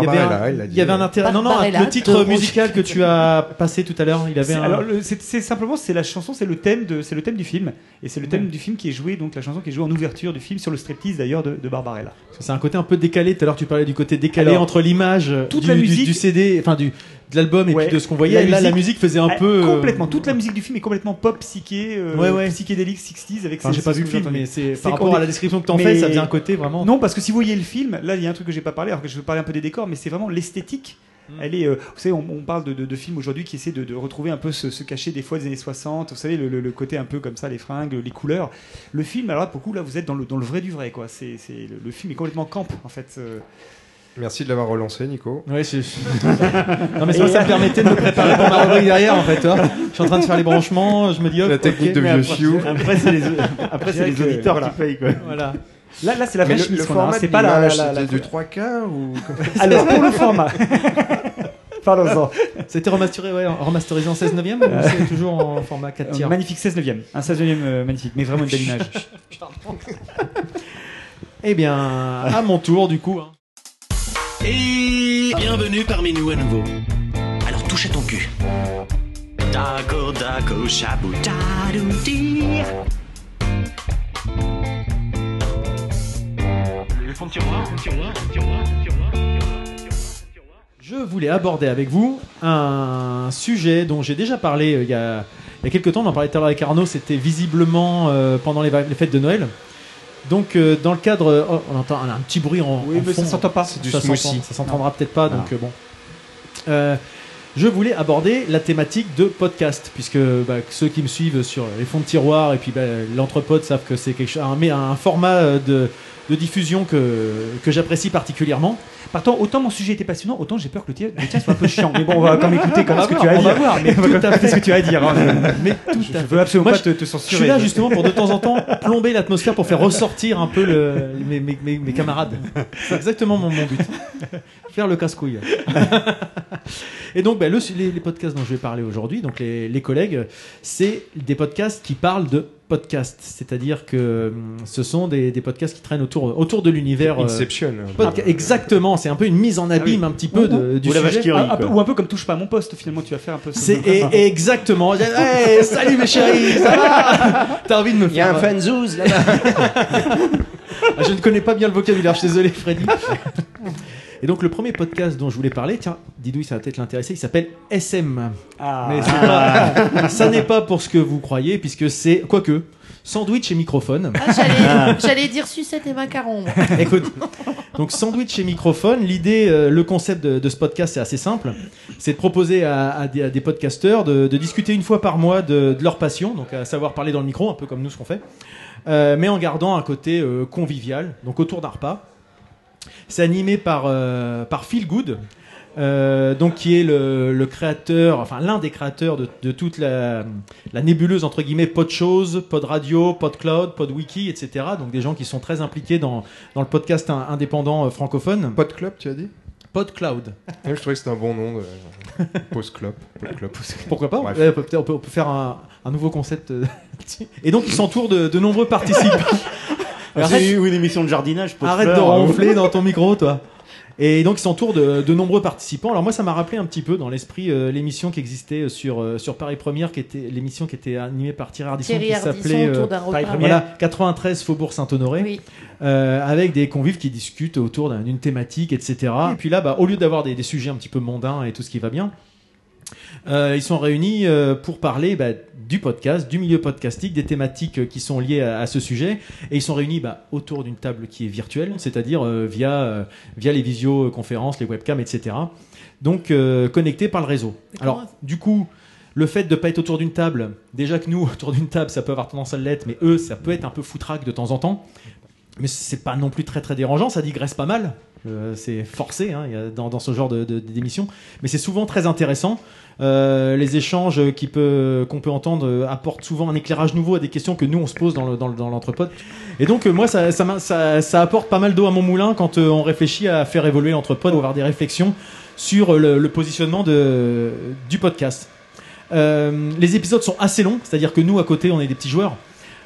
il y avait Barbarella, un- il y avait un dit. intérêt. Non, non, Barbarella le titre musical que tu as passé tout à l'heure, il avait C'est- un. Alors, le- c'est simplement, c'est la chanson, c'est le thème de, c'est le thème du film, et c'est le thème du film qui est joué, donc la chanson qui est jouée en ouverture du film sur le striptease d'ailleurs de, de Barbarella. C'est un côté un peu décalé. Tout à l'heure, tu parlais du côté décalé Alors, entre l'image toute du, la du- musique- du CD, enfin du de l'album et Ouais. puis de ce qu'on voyait. La Là, la musique- musique faisait un peu euh, complètement. Toute la musique du film est complètement pop psyché, euh, Ouais, ouais. psychédélique 60s avec. Enfin, j'ai pas vu le film, mais c'est par rapport à la description que t'en fais, ça faisait un côté vraiment. Non, parce que si vous voyez le film, là, il y a un truc que j'ai pas parlé, alors que je veux parler un peu des décors, mais c'est vraiment l'esthétique. Mm. Elle est, euh, vous savez, on, on parle de, de- de films aujourd'hui qui essaient de, de retrouver un peu ce, ce cachet des fois des années 60. Vous savez, le, le- le côté un peu comme ça, les fringues, les couleurs. Le film, alors là, pour le coup, là, vous êtes dans le, dans le vrai du vrai, quoi. C'est, c'est- le, le film est complètement camp, en fait. euh. Merci de l'avoir relancé, Nico. Ouais, c'est- [LAUGHS] non mais ça, ça me permettait de me préparer pour ma rubrique derrière en fait. vois. Je suis en train de faire les branchements, je me dis hop, La technique de vieux après- fiou. Après, c'est les, après, Je c'est les dirais que- auditeurs voilà. qui payent, quoi. Voilà. Là, là, c'est la vraie le, chemise le qu'on a, hein. format C'est pas la, la- la- du 3K ou Alors, pour le format. [LAUGHS] Parlons-en. C'était remasterisé, ouais, remasterisé en 16 neuvième ou c'est toujours en format 4 Euh, tiers magnifique 16 neuvième. Un 16 neuvième euh, magnifique, mais vraiment une belle image. Eh bien, à mon tour du coup. hein. Et bienvenue parmi nous à nouveau. Alors touche à ton cul. Dago dago shabou. Je voulais aborder avec vous un sujet dont j'ai déjà parlé euh, il y a, quelques temps, on en parlait tout à l'heure avec Arnaud, c'était visiblement euh, pendant les fêtes de Noël. Donc euh, dans le cadre, oh, on entend un, un petit bruit en, Oui, en mais ça fond. s'entend pas. C'est du ça smoothie. s'entend- ça s'entendra peut-être pas, donc euh, bon. Euh, je voulais aborder la thématique de podcast, puisque bah, ceux qui me suivent sur les fonds de tiroir et puis bah, l'entrepode savent que c'est quelque chose, un, mais un format euh, de, de diffusion que, que j'apprécie particulièrement. Partant, autant mon sujet était passionnant, autant j'ai peur que le tien, le tien soit un peu chiant. Mais bon, on va quand même écouter quand même ce que tu as à voir, on va dire. voir, mais [LAUGHS] tout à fait. ce que tu as à dire. [LAUGHS] Mais tout Je veux absolument pas te, te Je censurer. suis là justement pour de temps en temps plomber l'atmosphère pour faire ressortir un peu mes, camarades. C'est exactement mon, but. Faire le casse-couille. [LAUGHS] Et donc, le- les, podcasts dont je vais parler aujourd'hui, donc les collègues, c'est des podcasts qui parlent de podcasts. C'est-à-dire que hum, ce sont des, des podcasts qui traînent autour, autour de l'univers. euh, Inception. Exactement, c'est un peu une mise en abîme un petit peu de, du Ou la vache sujet. quoi. ou un peu comme touche pas à mon poste, finalement, tu vas faire un peu. ce- C'est et- exactement. [LAUGHS] Hey, salut mes chéris, ça va? [LAUGHS] T'as envie de me Il y a faire un fanzouz là-bas. [LAUGHS] Ah, Je ne connais pas bien le vocabulaire, je suis désolé Freddy. Et donc le premier podcast dont je voulais parler, tiens, Didouille, ça va peut-être l'intéresser, il s'appelle SM. Ah. Mais pas- ça n'est pas pour ce que vous croyez, puisque c'est, quoique, sandwich et microphone. Ah, J'allais j'allais dire sucette et macarons. moi. Écoute, donc sandwich et microphone, l'idée, euh, le concept de, de ce podcast, c'est assez simple. C'est de proposer à, à des, à des podcasteurs de, de discuter une fois par mois de, de leur passion, donc à savoir parler dans le micro, un peu comme nous ce qu'on fait, euh, mais en gardant un côté euh, convivial, donc autour d'un repas. C'est animé par, euh, par Phil Good. euh, donc qui est le, le créateur, enfin l'un des créateurs de, de toute la, la nébuleuse entre guillemets Podchose, Pod Radio, Podcloud, PodWiki, etc. Donc des gens qui sont très impliqués dans, dans le podcast in- indépendant euh, francophone. Podclub, tu as dit? Podcloud. Je trouvais que c'était un bon nom. De... Post-club. Podclub. Pourquoi pas? On, peut, peut-être- on peut- on peut faire un, un nouveau concept. euh. [LAUGHS] Et donc ils s'entourent de, de nombreux participants. [LAUGHS] C'est ou une émission de jardinage. Arrête de ronfler [LAUGHS] dans ton micro, toi. Et donc, il s'entoure de, de nombreux participants. Alors moi, ça m'a rappelé un petit peu dans l'esprit euh, l'émission qui existait sur euh, sur Paris Première, qui était l'émission qui était animée par Thierry Ardisson, Thierry qui s'appelait autour euh, d'un Paris repas. Première. voilà 93 Faubourg Saint-Honoré, Oui. euh, avec des convives qui discutent autour d'un- d'une thématique, etc. Et puis là, bah, au lieu d'avoir des, des sujets un petit peu mondains et tout ce qui va bien. Euh, ils sont réunis euh, pour parler bah, du podcast, du milieu podcastique, des thématiques euh, qui sont liées à, à ce sujet. Et ils sont réunis bah, autour d'une table qui est virtuelle, c'est-à-dire via, via les visioconférences, les webcams, etc. Donc connectés par le réseau. Alors, du coup, le fait de ne pas être autour d'une table, déjà que nous, [LAUGHS] autour d'une table, ça peut avoir tendance à l'être, mais eux, ça peut être un peu foutraque de temps en temps. Mais c'est pas non plus très très dérangeant, ça digresse pas mal. Euh, c'est forcé hein, dans, dans ce genre de- de- d'émission, mais c'est souvent très intéressant. Euh, les échanges qui peut- qu'on peut entendre euh, apportent souvent un éclairage nouveau à des questions que nous on se pose dans le- dans le- dans l'entrepôt. Et donc euh, moi ça, ça, m'a- ça, ça apporte pas mal d'eau à mon moulin quand on réfléchit à faire évoluer l'entrepôt ou avoir des réflexions sur le, le positionnement de, du podcast. Les épisodes sont assez longs, c'est-à-dire que nous à côté on est des petits joueurs.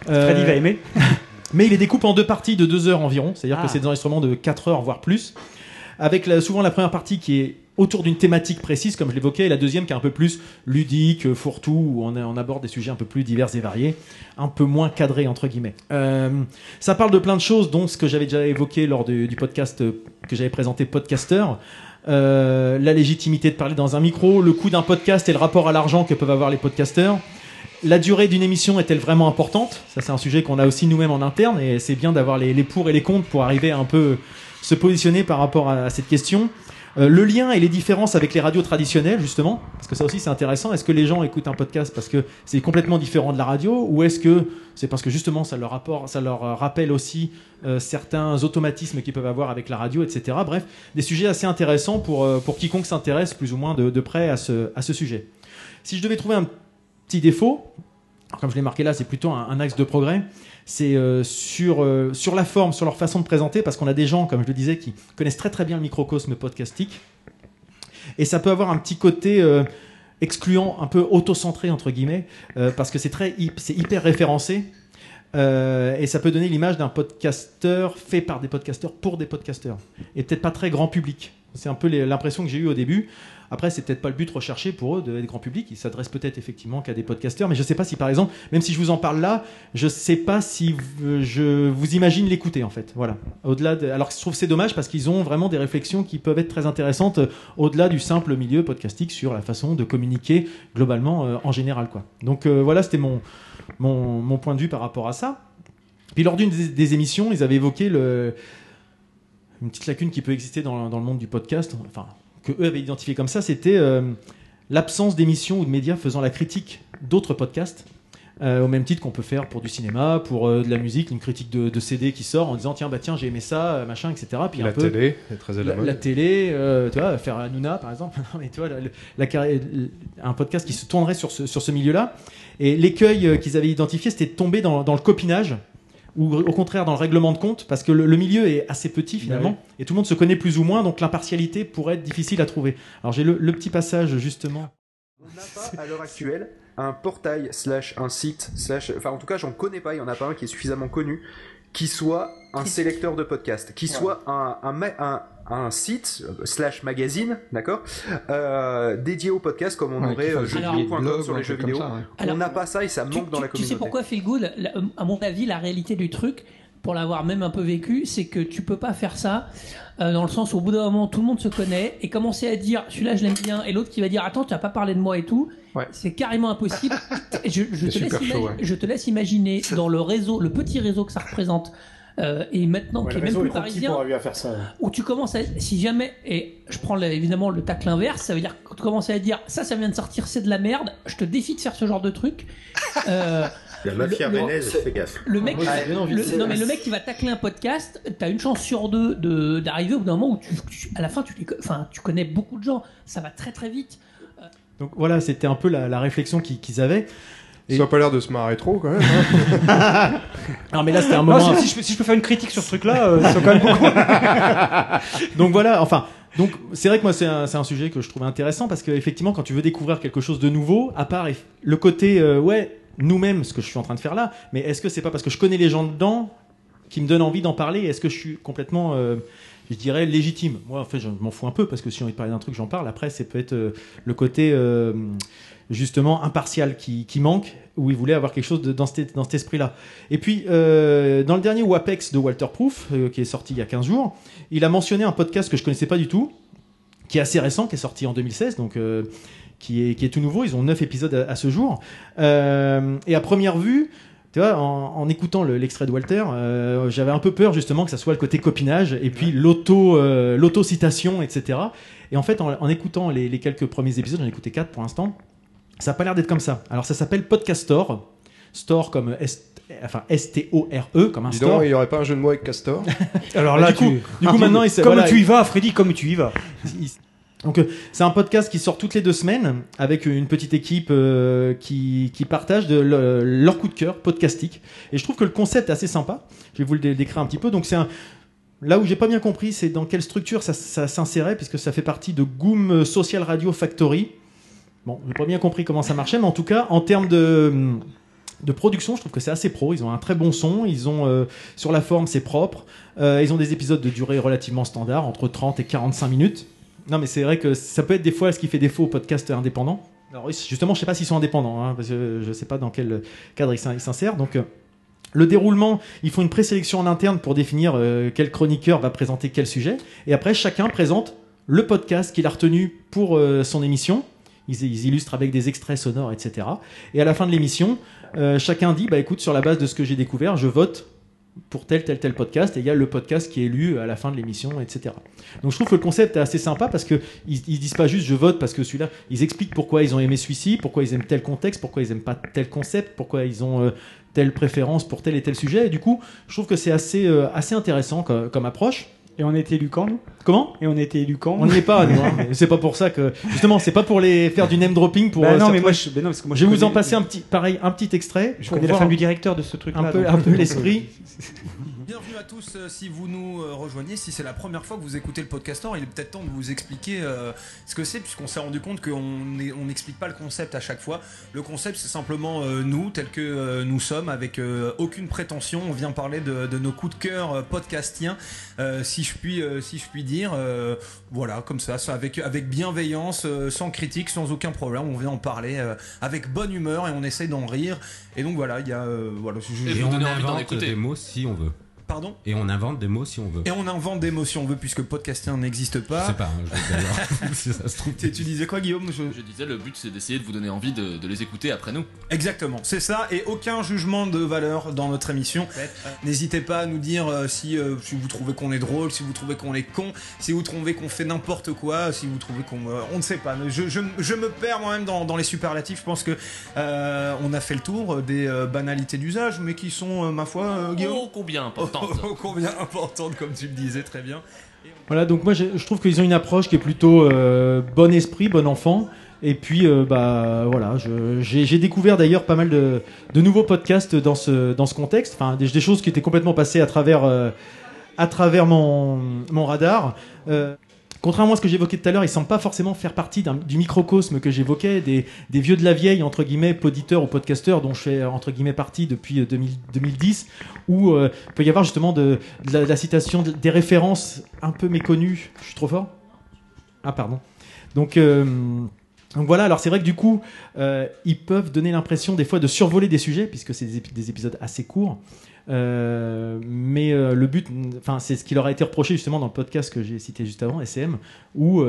Freddy va aimer. [LAUGHS] Mais il les découpe en deux parties de deux heures environ, c'est-à-dire Ah. que c'est des enregistrements de 4 heures voire plus, avec la- souvent la première partie qui est autour d'une thématique précise, comme je l'évoquais, et la deuxième qui est un peu plus ludique, fourre-tout, où on, on aborde des sujets un peu plus divers et variés, un peu moins cadrés entre guillemets. Euh, ça parle de plein de choses, dont ce que j'avais déjà évoqué lors du, du podcast euh, que j'avais présenté, Podcaster. Euh, la légitimité de parler dans un micro, le coût d'un podcast et le rapport à l'argent que peuvent avoir les podcasteurs. La durée d'une émission est-elle vraiment importante? Ça, c'est un sujet qu'on a aussi nous-mêmes en interne et c'est bien d'avoir les, pour et les contre pour arriver à un peu se positionner par rapport à, cette question. Euh, le lien et les différences avec les radios traditionnelles, justement, parce que ça aussi c'est intéressant. Est-ce que les gens écoutent un podcast parce que c'est complètement différent de la radio ou est-ce que c'est parce que justement ça leur, rapport, ça leur euh, rappelle aussi euh, certains automatismes qu'ils peuvent avoir avec la radio, etc. Bref, des sujets assez intéressants pour, pour quiconque s'intéresse plus ou moins de, de près à ce, à ce sujet. Si je devais trouver un petit défaut, comme je l'ai marqué là, c'est plutôt un, axe de progrès. C'est euh, sur, euh, sur la forme, sur leur façon de présenter, parce qu'on a des gens, comme je le disais, qui connaissent très très bien le microcosme podcastique. Et ça peut avoir un petit côté euh, excluant, un peu auto-centré, entre guillemets, parce que c'est c'est hyper référencé. Et ça peut donner l'image d'un podcasteur fait par des podcasteurs pour des podcasteurs. Et peut-être pas très grand public. C'est un peu l'impression que j'ai eue au début. Après, c'est peut-être pas le but recherché pour eux d'être grand public. Ils s'adressent peut-être effectivement qu'à des podcasteurs. Mais je sais pas si, par exemple, même si je vous en parle là, je sais pas si je vous imagine l'écouter en fait. Voilà. Au-delà de... Alors, je trouve c'est dommage parce qu'ils ont vraiment des réflexions qui peuvent être très intéressantes euh, au-delà du simple milieu podcastique sur la façon de communiquer globalement euh, en général. Quoi. Donc euh, voilà, c'était mon, mon, mon point de vue par rapport à ça. Puis lors d'une des, émissions, ils avaient évoqué une petite lacune qui peut exister dans, dans le monde du podcast, enfin, que eux avaient identifié comme ça, c'était euh, l'absence d'émissions ou de médias faisant la critique d'autres podcasts. euh, au même titre qu'on peut faire pour du cinéma, pour euh, de la musique, une critique de, de CD qui sort en disant tiens bah tiens j'ai aimé ça, machin, etc. Puis La un peu, télé est très à la la, la télé, euh, tu vois, faire Hanouna par exemple, [LAUGHS] mais tu vois, la- un podcast qui se tournerait sur ce, sur ce milieu-là. Et l'écueil qu'ils avaient identifié, c'était de tomber dans, dans le copinage ou au contraire dans le règlement de compte, parce que le, le milieu est assez petit finalement, et tout le monde se connaît plus ou moins, donc l'impartialité pourrait être difficile à trouver. Alors j'ai le, le petit passage justement. On n'a pas à l'heure actuelle un portail slash un site slash enfin en tout cas j'en connais pas il y en a pas un qui est suffisamment connu qui soit un sélecteur de podcast qui soit un, un, ma- un, un site euh, slash magazine d'accord euh, dédié au podcast comme on Ouais, aurait euh, jeuxvideo.com sur les jeux vidéo ça, ouais. on n'a pas ça et ça manque dans la Tu communauté sais pourquoi Feel Good La- À mon avis, la réalité du truc, pour l'avoir même un peu vécu, c'est que tu peux pas faire ça euh, dans le sens où au bout d'un moment tout le monde se connaît et commencer à dire celui-là je l'aime bien et l'autre qui va dire attends tu as pas parlé de moi et tout. C'est carrément impossible. Et [LAUGHS] je, je C'est te laisse super chaud, imagi- ouais. je te laisse imaginer dans le réseau, le petit réseau que ça représente. Euh, et maintenant Ouais, qui est même plus parisien, pour arriver à faire ça. où tu commences à si jamais et je prends évidemment le tacle inverse ça veut dire que tu commences à dire ça ça vient de sortir c'est de la merde je te défie de faire ce genre de truc Euh, [LAUGHS] La mafia le- rennaise, fais gaffe. le mec, le- non mais le qui va tacler un podcast, t'as une chance sur deux de d'arriver au bout d'un moment où tu, tu- à la fin tu enfin connais beaucoup de gens, ça va très très vite. Donc voilà, c'était un peu la, la réflexion qu'ils qu'ils avaient. Ça a pas l'air de se marrer trop quand même. hein. [LAUGHS] Non mais là c'était un Non, moment. si, si je peux, si je peux faire une critique sur ce truc-là, euh, c'est quand même beaucoup. [LAUGHS] donc voilà, enfin, donc c'est vrai que moi c'est un, c'est un sujet que je trouve intéressant parce qu'effectivement quand tu veux découvrir quelque chose de nouveau, à part le côté euh, ouais nous-mêmes, ce que je suis en train de faire là, mais est-ce que c'est pas parce que je connais les gens dedans qui me donne envie d'en parler? Est-ce que je suis complètement, euh, je dirais, légitime? Moi en fait je m'en fous un peu parce que si j'ai envie de parler d'un truc j'en parle. Après c'est peut-être euh, le côté euh, justement impartial qui, qui manque où il voulait avoir quelque chose de, dans, cet, dans cet esprit-là. Et puis, euh, dans le dernier WAPEX de Walter Proof, euh, qui est sorti il y a 15 jours, il a mentionné un podcast que je connaissais pas du tout, qui est assez récent, qui est sorti en 2016, donc euh, qui, est, qui est tout nouveau. Ils ont 9 épisodes à, à ce jour. Et à première vue, tu vois, en, en écoutant le- l'extrait de Walter, euh, j'avais un peu peur justement que ça soit le côté copinage et puis l'auto, euh, l'auto-citation, etc. Et en fait, en, en écoutant les, les quelques premiers épisodes, j'en ai écouté 4 pour l'instant, ça n'a pas l'air d'être comme ça. Alors ça s'appelle Podcastor, store comme S, enfin S-T-O-R-E, E, comme un Dis store. donc, il y aurait pas un jeu de mots avec Castor? [LAUGHS] Alors Bah, là, du coup, tu- du coup maintenant, il s'est- comme voilà, tu y vas, Freddy, comme tu y vas. Donc euh, c'est un podcast qui sort toutes les deux semaines avec une petite équipe euh, qui, qui partage de le- leur coup de cœur podcastique. Et je trouve que le concept est assez sympa. Je vais vous le dé- décrire un petit peu. Donc c'est un Là où j'ai pas bien compris, c'est dans quelle structure ça, ça s'insérait, puisque ça fait partie de Goom Social Radio Factory. Bon, j'ai pas bien compris comment ça marchait, mais en tout cas, en termes de, production, je trouve que c'est assez pro. Ils ont un très bon son. Ils ont euh, sur la forme, c'est propre. Euh, ils ont des épisodes de durée relativement standard, entre 30 et 45 minutes. Non, mais c'est vrai que ça peut être des fois ce qui fait défaut aux podcasts indépendants. Alors justement, je sais pas s'ils sont indépendants, hein, parce que je sais pas dans quel cadre ils s'in- ils s'insèrent. Donc euh, le déroulement, ils font une présélection en interne pour définir quel chroniqueur va présenter quel sujet. Et après, chacun présente le podcast qu'il a retenu pour son émission. Ils, illustrent avec des extraits sonores, etc. Et à la fin de l'émission, euh, chacun dit, bah écoute, sur la base de ce que j'ai découvert, je vote pour tel, tel, tel podcast, et il y a le podcast qui est élu à la fin de l'émission, etc. Donc je trouve que le concept est assez sympa parce que ils, disent pas juste je vote parce que celui-là, ils expliquent pourquoi ils ont aimé celui-ci, pourquoi ils aiment tel contexte, pourquoi ils aiment pas tel concept, pourquoi ils ont euh, telle préférence pour tel et tel sujet, et du coup, je trouve que c'est assez, euh, assez intéressant comme approche. Et on a été élu quand, nous Comment? Et on a été élu quand On n'y est pas, nous. hein. [LAUGHS] C'est pas pour ça que justement, c'est pas pour les faire du name dropping pour. Bah euh, non, mais moi, je- non, parce que moi, je je vais vous en passer un petit, pareil, un petit extrait. Je connais la femme du directeur de ce truc-là. Un peu, un peu l'esprit. [LAUGHS] Bienvenue à tous euh, si vous nous euh, rejoignez, si c'est la première fois que vous écoutez le Podcastor, il est peut-être temps de vous expliquer euh, ce que c'est puisqu'on s'est rendu compte qu'on on n'explique pas le concept à chaque fois. Le concept c'est simplement nous tels que nous sommes avec aucune prétention, on vient parler de, de nos coups de cœur podcastiens si je puis si je puis dire voilà comme ça, avec avec bienveillance, sans critique, sans aucun problème, on vient en parler avec bonne humeur et on essaye d'en rire et donc voilà, il y a voilà, je- Et je- on donner envie d'en écouter. des mots si on veut. Pardon Et on invente des mots si on veut. Et on invente des mots si on veut, puisque podcastien n'existe pas. Je sais pas, hein, je vais dire, [LAUGHS] [LAUGHS] si ça se trouve. Tu tu disais quoi, Guillaume? Je... Je disais, le but c'est d'essayer de vous donner envie de, de les écouter après nous. Exactement, c'est ça, et aucun jugement de valeur dans notre émission. N'hésitez pas à nous dire euh, si, euh, si vous trouvez qu'on est drôle, si vous trouvez qu'on est con, si vous trouvez qu'on fait n'importe quoi, si vous trouvez qu'on... euh, on ne sait pas, je, je- je me perds moi-même dans, dans les superlatifs, je pense que euh, on a fait le tour des euh, banalités d'usage, mais qui sont, euh, ma foi, euh, Guillaume... Oh, combien importante. Oh, combien importante, comme tu le disais très bien. Voilà, donc moi je, je trouve qu'ils ont une approche qui est plutôt euh, bon esprit, bon enfant. Et puis, euh, bah voilà, j'ai j'ai découvert d'ailleurs pas mal de, de nouveaux podcasts dans ce, dans ce contexte. Enfin, des, des choses qui étaient complètement passées à travers, euh, à travers mon, mon radar. Euh, Contrairement à ce que j'évoquais tout à l'heure, ils ne semblent pas forcément faire partie du microcosme que j'évoquais, des, vieux de la vieille, entre guillemets, poditeurs ou podcasteurs, dont je fais, entre guillemets, partie depuis euh, 2000 2010, où euh, il peut y avoir justement de, la, citation, de- des références un peu méconnues. Je suis trop fort? Ah, pardon. Donc, euh, donc voilà, alors c'est vrai que du coup, euh, ils peuvent donner l'impression des fois de survoler des sujets, puisque c'est des, épi- des épisodes assez courts. Euh, mais euh, le but, enfin, c'est ce qui leur a été reproché justement dans le podcast que j'ai cité juste avant, SM, où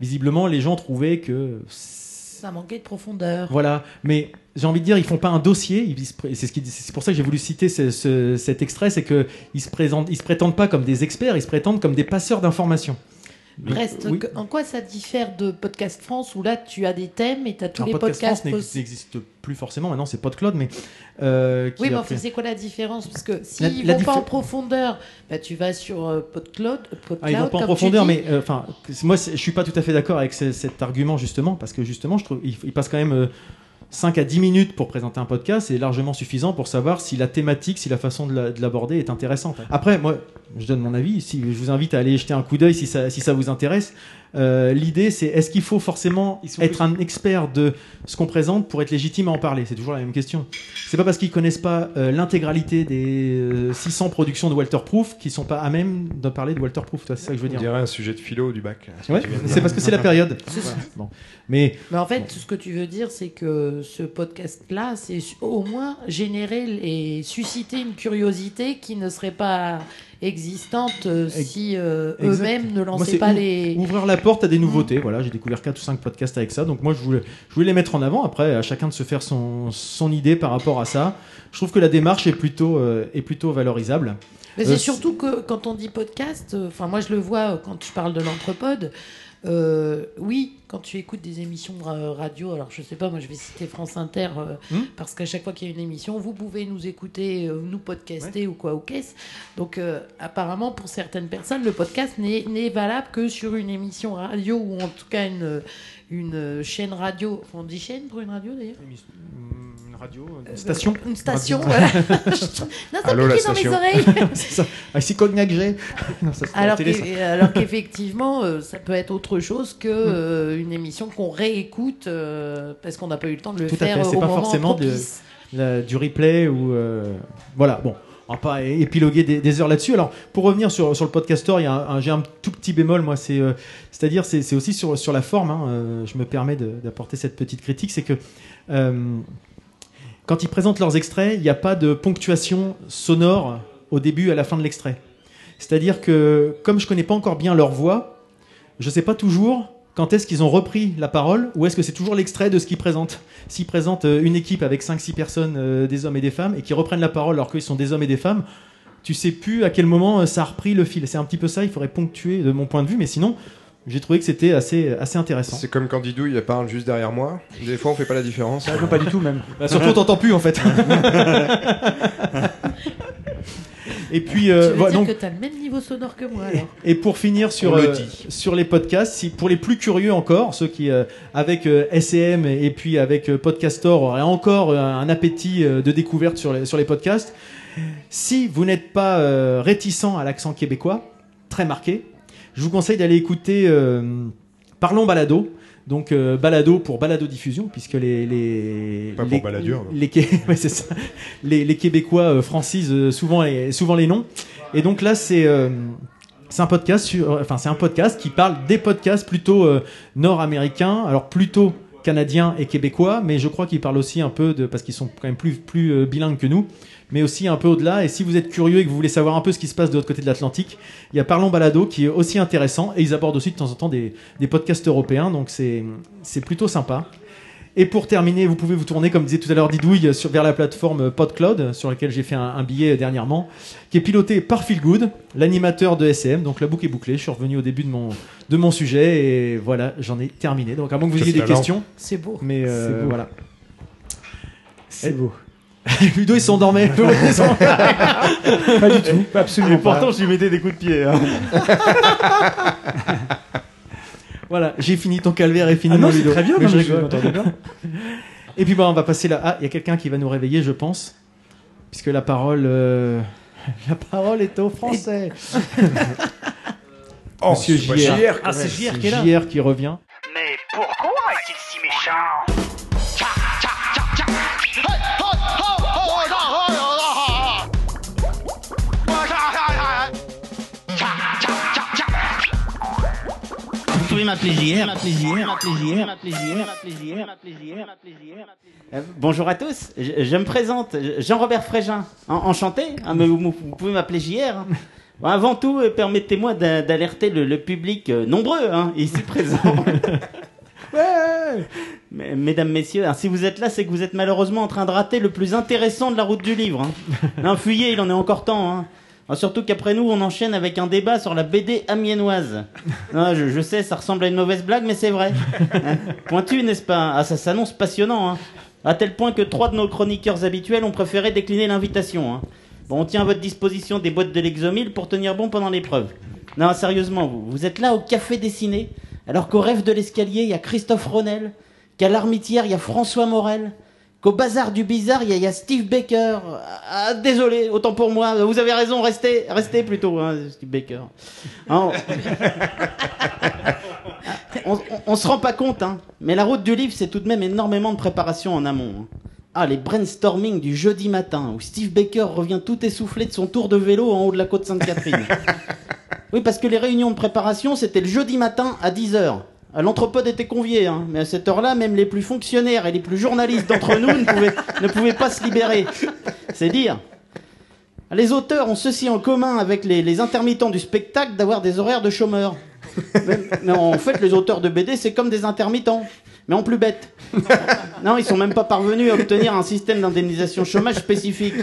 visiblement les gens trouvaient que Ça manquait de profondeur. voilà, mais j'ai envie de dire, ils font pas un dossier. C'est ce c'est pour ça que j'ai voulu citer ce- ce- cet extrait, c'est que ils se présentent, ils se prétendent pas comme des experts, ils se prétendent comme des passeurs d'informations. Reste, oui. en quoi ça diffère de Podcast France où là tu as des thèmes et tu as tous Alors, les Podcast podcasts France n'ex- possibles n'existe plus forcément. Maintenant, c'est PodCloud, mais euh, qui Oui, mais enfin, fait- c'est quoi la différence? Parce que s'ils vont pas en profondeur, bah, tu vas sur euh, PodCloud. PodCloud Ah, ils vont pas en profondeur, mais euh, enfin, moi, je suis pas tout à fait d'accord avec ce- cet argument justement, parce que justement, je trouve, il, il passe quand même euh, 5 à 10 minutes pour présenter un podcast, c'est largement suffisant pour savoir si la thématique, si la façon de la- de l'aborder est intéressante. Après, moi, je donne mon avis. Si je vous invite à aller jeter un coup d'œil si ça, si ça vous intéresse. Euh, L'idée, c'est est-ce qu'il faut forcément être un expert de ce qu'on présente pour être légitime à en parler? C'est toujours la même question. C'est pas parce qu'ils connaissent pas euh, l'intégralité des euh, 600 productions de Walter Proof qu'ils sont pas à même de parler de Walter Proof. toi, C'est ça que je veux On dire. dirait un sujet de philo du bac. Ouais, de c'est parce que c'est la période. C'est ça. Voilà. Bon. Mais Mais en fait, ce que tu veux dire, c'est que ce podcast-là, c'est au moins générer et susciter une curiosité qui ne serait pas existante euh, si euh, eux-mêmes ne lançaient pas les. Ouvrir la porte à des nouveautés. Voilà, j'ai découvert 4 ou 5 podcasts avec ça. Donc moi, je voulais, je voulais les mettre en avant. Après, à chacun de se faire son, son idée par rapport à ça. Je trouve que la démarche est plutôt, euh, est plutôt valorisable. Mais c'est surtout que quand on dit podcast, enfin moi je le vois quand je parle de l'entrepode. Euh, oui, quand tu écoutes des émissions ra- radio, alors je sais pas, moi je vais citer France Inter euh, Hmm. parce qu'à chaque fois qu'il y a une émission, vous pouvez nous écouter, euh, nous podcaster ou quoi ou qu'est-ce. Donc euh, apparemment pour certaines personnes, le podcast n'est n'est valable que sur une émission radio ou en tout cas une une chaîne radio. On dit chaîne pour une radio d'ailleurs Une radio, une station. Une station, Radio. voilà. [LAUGHS] non, ça Allô, la dans mes station. oreilles. [LAUGHS] C'est ça. Ah, [LAUGHS] c'est cognac j'ai. La Alors qu'effectivement, euh, ça peut être autre chose Mm. que euh, une émission qu'on réécoute euh, parce qu'on n'a pas eu le temps de le Tout à faire fait. euh, C'est au pas moment forcément de- propice. la- du replay ou euh, voilà. Bon, pas épiloguer des, heures là-dessus. Alors, pour revenir sur, le podcaster, il y a un- j'ai un tout petit bémol. Moi, c'est euh, c'est-à-dire c'est aussi sur, la forme. hein, euh, je me permets d'apporter cette petite critique, c'est que euh, quand ils présentent leurs extraits, il n'y a pas de ponctuation sonore au début et à la fin de l'extrait. C'est-à-dire que comme je connais pas encore bien leur voix, je sais pas toujours quand est-ce qu'ils ont repris la parole ou est-ce que c'est toujours l'extrait de ce qu'ils présentent? S'ils présentent euh, une équipe avec 5-6 personnes, euh, des hommes et des femmes, et qui reprennent la parole alors qu'ils sont des hommes et des femmes, tu sais plus à quel moment euh, ça a repris le fil. C'est un petit peu ça, il faudrait ponctuer de mon point de vue, mais sinon, j'ai trouvé que c'était assez, assez intéressant. C'est comme quand Didou il parle juste derrière moi. Des fois on fait pas la différence. Ah, non, pas du tout, même. Bah, surtout, on t'entend plus en fait. [LAUGHS] Et puis, euh, tu veux voilà, dire donc, que tu as le même niveau sonore que moi alors? Et pour finir sur, le euh, dit. sur les podcasts, si, pour les plus curieux encore, ceux qui, euh, avec euh, SCM et puis avec euh, Podcastor, auraient encore euh, un appétit euh, de découverte sur les, sur les podcasts, si vous n'êtes pas euh, réticent à l'accent québécois, très marqué, je vous conseille d'aller écouter euh, Parlons Balado. Donc euh, balado pour balado diffusion puisque les les Pas pour les, non. les, Qué- [LAUGHS] ouais, c'est ça. les, les Québécois euh, francisent euh, souvent les, souvent les noms et donc là c'est euh, c'est un podcast sur, enfin c'est un podcast qui parle des podcasts plutôt euh, nord-américains alors plutôt canadiens et québécois mais je crois qu'ils parlent aussi un peu de parce qu'ils sont quand même plus plus euh, bilingues que nous mais aussi un peu au-delà et si vous êtes curieux et que vous voulez savoir un peu ce qui se passe de l'autre côté de l'Atlantique il y a Parlons Balado qui est aussi intéressant et ils abordent aussi de temps en temps des, des podcasts européens donc c'est c'est plutôt sympa et pour terminer, vous pouvez vous tourner, comme disait tout à l'heure Didouille, sur, vers la plateforme PodCloud, sur laquelle j'ai fait un, un billet dernièrement, qui est piloté par Phil Good, l'animateur de SM. Donc la boucle est bouclée. Je suis revenu au début de mon, de mon sujet et voilà, j'en ai terminé. Donc à moins que vous ayez des questions. C'est beau. Mais euh, C'est beau. voilà. C'est beau. [LAUGHS] Ludo, [LAUGHS] il s'endormait. Pas du tout, absolument Et pourtant, pas. je lui mettais des coups de pied. hein. [LAUGHS] voilà, j'ai fini ton calvaire et fini Ah non, mon c'est Ludo. très bien, Mais je rigole. Et puis bon, on va passer là. Ah, il y a quelqu'un qui va nous réveiller, je pense, puisque la parole, euh, la parole est au français. Oh, Monsieur JR. Ah, c'est. JR qui est là. JR qui revient. Mais pourquoi est-il si méchant? M'appeler JR. Euh, bonjour à tous, je, je me présente, Jean-Robert Frégin. En- enchanté, hein, mais vous, vous pouvez m'appeler JR. hein. Bon, avant tout, euh, permettez-moi d'a- d'alerter le, le public euh, nombreux hein, ici [LAUGHS] présent. Mais- Mesdames, messieurs, hein, si vous êtes là, c'est que vous êtes malheureusement en train de rater le plus intéressant de la route du livre. Hein. Fuyez, il en est encore temps. Hein. Surtout qu'après nous, on enchaîne avec un débat sur la BD amiénoise. [LAUGHS] Non, je, je sais, ça ressemble à une mauvaise blague, mais c'est vrai. [LAUGHS] Hein. Pointu, n'est-ce pas? Ah, ça s'annonce passionnant. Hein. À tel point que trois de nos chroniqueurs habituels ont préféré décliner l'invitation. Hein. Bon, on tient à votre disposition des boîtes de l'exomile pour tenir bon pendant l'épreuve. Non, sérieusement, vous, vous êtes là au café dessiné, alors qu'au rêve de l'escalier, il y a Christophe Ronel, qu'à l'armitière, il y a François Morel, qu'au bazar du bizarre, il y, a- il y a Steve Baker. Ah, désolé, autant pour moi, vous avez raison, restez, restez plutôt, hein, Steve Baker. Hein, on, [LAUGHS] on- on se rend pas compte, hein, mais la route du livre, c'est tout de même énormément de préparation en amont. hein. Ah, les brainstorming du jeudi matin, où Steve Baker revient tout essoufflé de son tour de vélo en haut de la côte Sainte-Catherine. [LAUGHS] oui, parce que les réunions de préparation, c'était le jeudi matin à 10h. L'entrepode était convié, hein, mais à cette heure-là, même les plus fonctionnaires et les plus journalistes d'entre nous ne pouvaient, pas se libérer. C'est dire. Les auteurs ont ceci en commun avec les, intermittents du spectacle d'avoir des horaires de chômeurs. Mais en fait, les auteurs de BD, c'est comme des intermittents, mais en plus bête. [LAUGHS] Non, ils sont même pas parvenus à obtenir un système d'indemnisation chômage spécifique.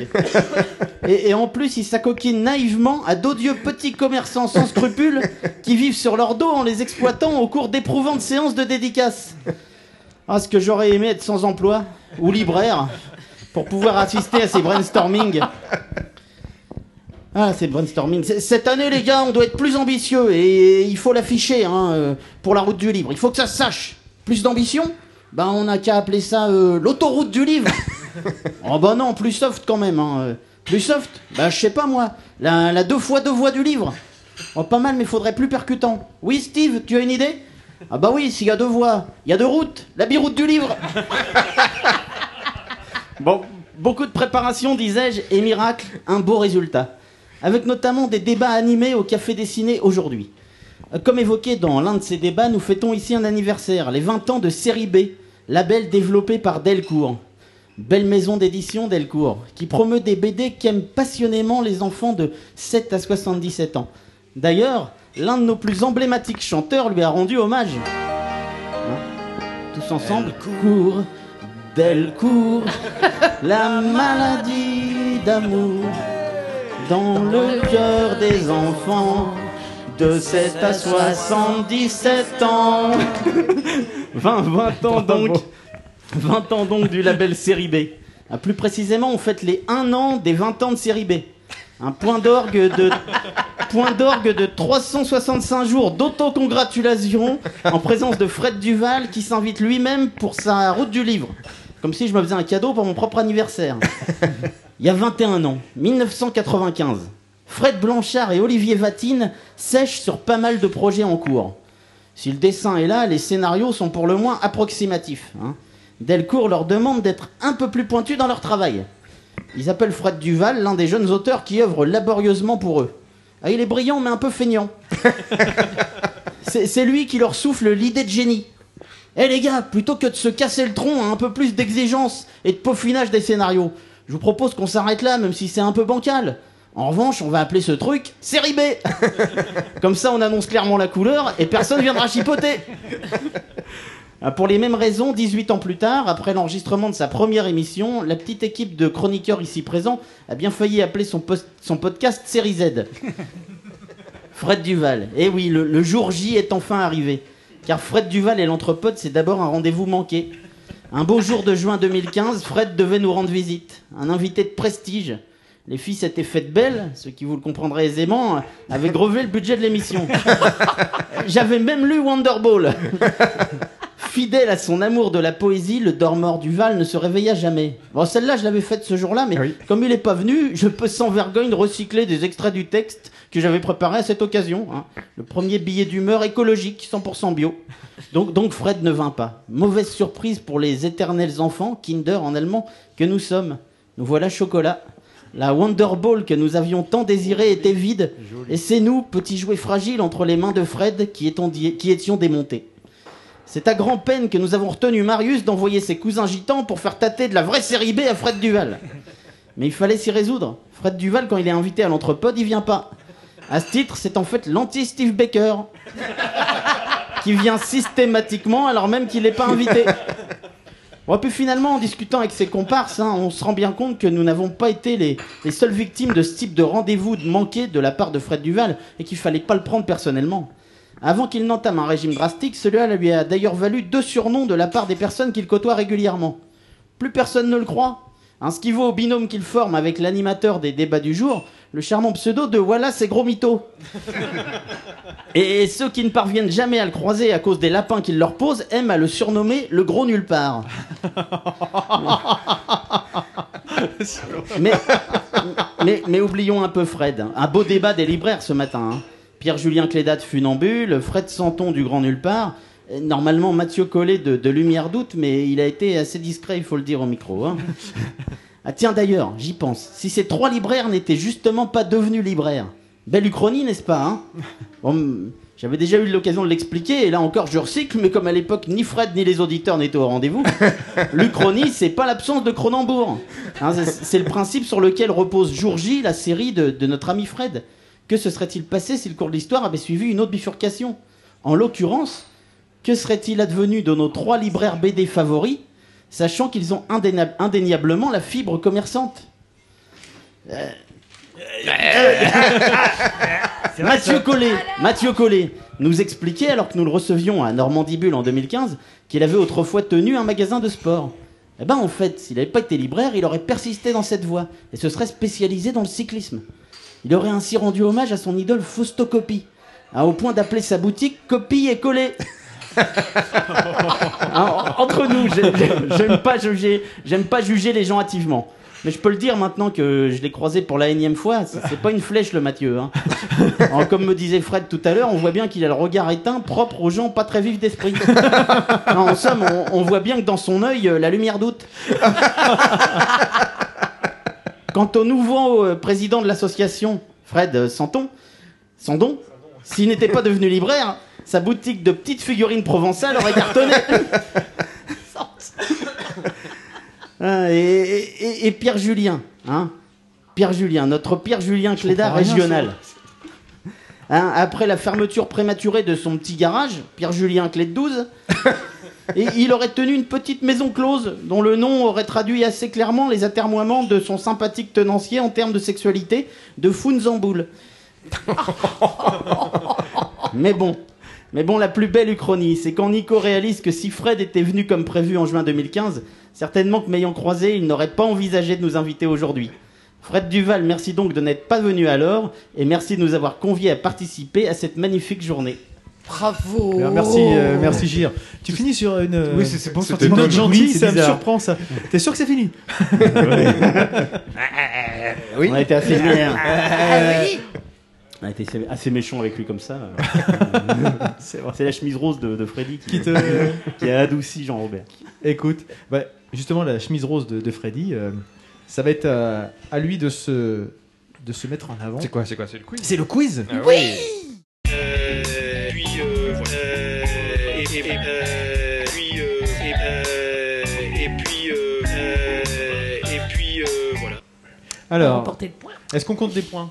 Et, et en plus, ils s'acoquinent naïvement à d'odieux petits commerçants sans scrupules qui vivent sur leur dos en les exploitant au cours d'éprouvantes séances de dédicaces. Ah, ce que j'aurais aimé être sans emploi ou libraire pour pouvoir assister à ces brainstorming. Ah, c'est brainstorming. Cette année, les gars, on doit être plus ambitieux et il faut l'afficher hein, euh, pour la route du livre. Il faut que ça se sache. Plus d'ambition Ben, on n'a qu'à appeler ça euh, l'autoroute du livre. [LAUGHS] Oh bah non, plus soft quand même. hein. Euh, Plus soft? Bah je sais pas moi. La, la deux fois deux voix du livre. Oh pas mal mais faudrait plus percutant. Oui Steve, tu as une idée? Ah bah oui, s'il y a deux voix, il y a deux routes. La biroute du livre. [LAUGHS] Bon, beaucoup de préparation, disais-je, et miracle, un beau résultat. Avec notamment des débats animés au Café Dessiné aujourd'hui. Comme évoqué dans l'un de ces débats, nous fêtons ici un anniversaire, les 20 ans de Série B, label développé par Delcourt. Belle maison d'édition Delcourt, qui promeut des BD qu'aiment passionnément les enfants de 7 à 77 ans. D'ailleurs, l'un de nos plus emblématiques chanteurs lui a rendu hommage. Hein Tous ensemble, Delcourt, [LAUGHS] la maladie d'amour dans le cœur des enfants de 7 à 77 ans. [LAUGHS] 20, 20 ans donc. 20 ans donc du label Série B. Ah, Plus précisément, on fête les 1 an des 20 ans de Série B. Un point d'orgue de point d'orgue de 365 jours d'autocongratulation en présence de Fred Duval qui s'invite lui-même pour sa route du livre. Comme si je me faisais un cadeau pour mon propre anniversaire. Il y a 21 ans, 1995. Fred Blanchard et Olivier Vatine sèchent sur pas mal de projets en cours. Si le dessin est là, les scénarios sont pour le moins approximatifs. hein. Delcourt leur demande d'être un peu plus pointus dans leur travail. Ils appellent Fred Duval l'un des jeunes auteurs qui œuvrent laborieusement pour eux. Ah, il est brillant mais un peu feignant. [LAUGHS] C'est c'est lui qui leur souffle l'idée de génie. Eh les gars, plutôt que de se casser le tronc à un peu plus d'exigence et de peaufinage des scénarios, je vous propose qu'on s'arrête là, même si c'est un peu bancal. En revanche, on va appeler ce truc série B. [LAUGHS] Comme ça, on annonce clairement la couleur et personne viendra chipoter. Ah, Pour les mêmes raisons, 18 ans plus tard, après l'enregistrement de sa première émission, la petite équipe de chroniqueurs ici présents a bien failli appeler son, post- son podcast Série Z. Fred Duval. Eh oui, le, le jour J est enfin arrivé. Car Fred Duval et l'entrepode, c'est d'abord un rendez-vous manqué. Un beau jour de juin 2015, Fred devait nous rendre visite. Un invité de prestige. Les filles s'étaient faites belles, ce qui vous le comprendrez aisément, avait grevé le budget de l'émission. [LAUGHS] J'avais même lu Wonderball. Fidèle à son amour de la poésie, le dormeur du Val ne se réveilla jamais. Bon, celle-là, je l'avais faite ce jour-là, mais comme il n'est pas venu, je peux sans vergogne recycler des extraits du texte que j'avais préparé à cette occasion. hein. Le premier billet d'humeur écologique, 100% bio. Donc, donc Fred ne vint pas. Mauvaise surprise pour les éternels enfants, Kinder en allemand, que nous sommes. Nous voilà chocolat. La Wonderball que nous avions tant désirée était vide, et c'est nous, petits jouets fragiles entre les mains de Fred, qui, étions di- qui étions démontés. C'est à grand peine que nous avons retenu Marius d'envoyer ses cousins gitans pour faire tâter de la vraie série B à Fred Duval. [LAUGHS] Mais il fallait s'y résoudre. Fred Duval, quand il est invité à l'entrepode, il vient pas. À ce titre, c'est en fait l'anti-Steve Baker. [LAUGHS] qui vient systématiquement alors même qu'il n'est pas invité. [LAUGHS] Bon, puis finalement, en discutant avec ses comparses, hein, on se rend bien compte que nous n'avons pas été les, les seules victimes de ce type de rendez-vous manqué de la part de Fred Duval et qu'il fallait pas le prendre personnellement. Avant qu'il n'entame un régime drastique, celui-là lui a d'ailleurs valu deux surnoms de la part des personnes qu'il côtoie régulièrement. Plus personne ne le croit. Hein, ce qui vaut au binôme qu'il forme avec l'animateur des débats du jour, le charmant pseudo de Voilà, c'est gros mytho. [LAUGHS] Et ceux qui ne parviennent jamais à le croiser à cause des lapins qu'il leur pose aiment à le surnommer le gros nulle part. [LAUGHS] mais, mais, mais oublions un peu Fred. Un beau débat des libraires ce matin. hein. Pierre-Julien Clédat de Funambule, Fred Santon du Grand Nulle part. Normalement Mathieu Collet de, de Lumière Doute, mais il a été assez discret, il faut le dire au micro. hein. [LAUGHS] Ah tiens d'ailleurs, j'y pense. Si ces trois libraires n'étaient justement pas devenus libraires, belle uchronie, n'est-ce pas hein [LAUGHS] Bon, hum, J'avais déjà eu l'occasion de l'expliquer, et là encore je recycle, mais comme à l'époque ni Fred ni les auditeurs n'étaient au rendez-vous, [LAUGHS] l'Uchronie, c'est pas l'absence de Cronenbourg. Hein, c'est- c'est le principe sur lequel repose Jour J, la série de, de notre ami Fred. Que se serait-il passé si le cours de l'histoire avait suivi une autre bifurcation? En l'occurrence, que serait-il advenu de nos trois libraires BD favoris, sachant qu'ils ont indéniablement la fibre commerçante Euh, Mathieu Collet, Mathieu Collet nous expliquait, alors que nous le recevions à Normandibule en 2015, qu'il avait autrefois tenu un magasin de sport. Eh ben en fait, s'il n'avait pas été libraire, il aurait persisté dans cette voie et se serait spécialisé dans le cyclisme. Il aurait ainsi rendu hommage à son idole Fausto Coppi, hein, au point d'appeler sa boutique Copie et Collet. Hein, entre nous, j'ai- j'ai- j'aime pas juger, j'aime pas juger les gens hâtivement. Mais je peux le dire maintenant que je l'ai croisé pour la énième fois, c'est pas une flèche le Mathieu. Hein. Comme me disait Fred tout à l'heure, on voit bien qu'il a le regard éteint, propre aux gens pas très vifs d'esprit. En somme, on, on voit bien que dans son œil, euh, la lumière doute. Quant au nouveau euh, président de l'association, Fred euh, Santon, Sandon, s'il n'était pas devenu libraire, sa boutique de petites figurines provençales aurait cartonné. [LAUGHS] Ah, et, et- et Pierre Julien, hein Pierre Julien, notre Pierre Julien Cléda régional. Hein, après la fermeture prématurée de son petit garage, Pierre Julien Clé de 12, [LAUGHS] et il aurait tenu une petite maison close dont le nom aurait traduit assez clairement les atermoiements de son sympathique tenancier en termes de sexualité, de Founzamboul. [LAUGHS] Mais bon, mais bon, la plus belle uchronie, c'est quand Nico réalise que si Fred était venu comme prévu en juin 2015, certainement que m'ayant croisé, il n'aurait pas envisagé de nous inviter aujourd'hui. Fred Duval, merci donc de n'être pas venu alors, et merci de nous avoir conviés à participer à cette magnifique journée. Bravo Alors, Merci, euh, merci Gir. Tu finis sur une, euh, Oui, c'est- c'est bon une note gentille, oui, ça me surprend ça. T'es sûr que c'est fini [LAUGHS] On a été assez bien. Ah oui On a été assez- méchant avec lui comme ça. [LAUGHS] c'est c'est la chemise rose de, de Freddy qui, Qui te- qui a adouci Jean-Robert. Écoute, bah, justement, la chemise rose de, de Freddy, euh, ça va être à, à lui de se, de se mettre en avant. C'est quoi, c'est quoi, c'est le quiz? C'est le quiz Ah oui. Euh, puis euh, voilà. Euh, et, et, euh, puis euh, et, euh, et puis euh, euh, et puis euh, voilà. Alors, est-ce qu'on compte des points?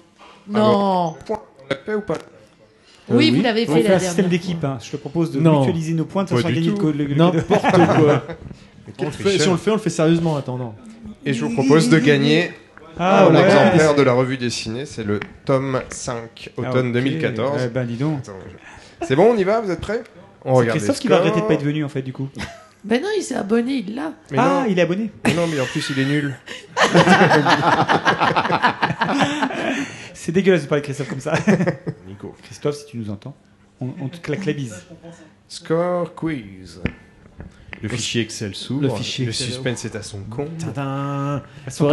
Non. Point. On l'a fait ou pas Oui, vous l'avez On fait fait la un système d'équipe. hein. Je te propose de Non. mutualiser nos points de Pas façon à du gagner le le- N'importe quoi. [LAUGHS] On fait- si on le fait, on le fait sérieusement attendant. Et je vous propose de gagner Ah, un ouais. exemplaire de la revue dessinée. C'est le tome 5, Ah, automne ok. 2014. Eh ben, dis donc. C'est bon, on y va Vous êtes prêts? On C'est regarde Christophe les qui va regretter de pas être venu en fait du coup. [LAUGHS] Ben non, il s'est abonné, il l'a. Ah, non. il est abonné. Mais non, mais en plus, il est nul. [LAUGHS] C'est dégueulasse de parler de Christophe comme ça. [LAUGHS] Nico. Christophe, si tu nous entends, on, on te claque la bise. Score quiz. Le fichier Excel s'ouvre. Le fichier Le Excel suspense est à son compte. Tadam. son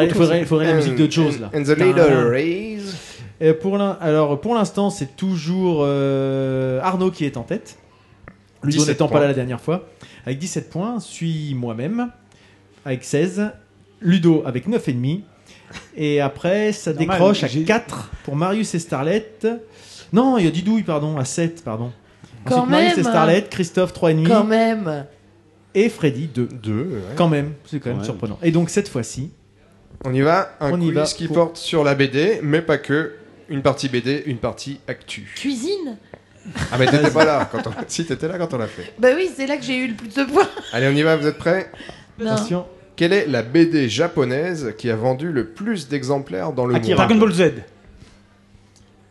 Faudrait, la musique de Jaws là. And the leader is. Et pour l'in- alors pour l'instant, c'est toujours euh, Arnaud qui est en tête. Ludo 17 n'étant pas points. là la dernière fois. Avec 17 points, suis moi-même avec 16. Ludo avec 9,5. Et après, ça Normal, décroche à j'ai- 4 pour Marius et Starlet. Non, il y a Didouille, pardon, à 7, pardon. Quand Ensuite, Marius et même. Starlet, Christophe 3,5. Quand même. Et Freddy 2. 2. Quand même, c'est quand même Ouais. surprenant. Et donc cette fois-ci, On y va. Un On y quiz va qui pour- porte sur la BD, mais pas que. Une partie BD, une partie actu. Cuisine Ah, mais t'étais [LAUGHS] pas là quand on... [LAUGHS] Si, t'étais là quand on l'a fait. Bah oui, c'est là que j'ai eu le plus de points. Allez, on y va, vous êtes prêts? Non. attention. Quelle est la BD japonaise qui a vendu le plus d'exemplaires dans le Akira. monde? Dragon Ball Z.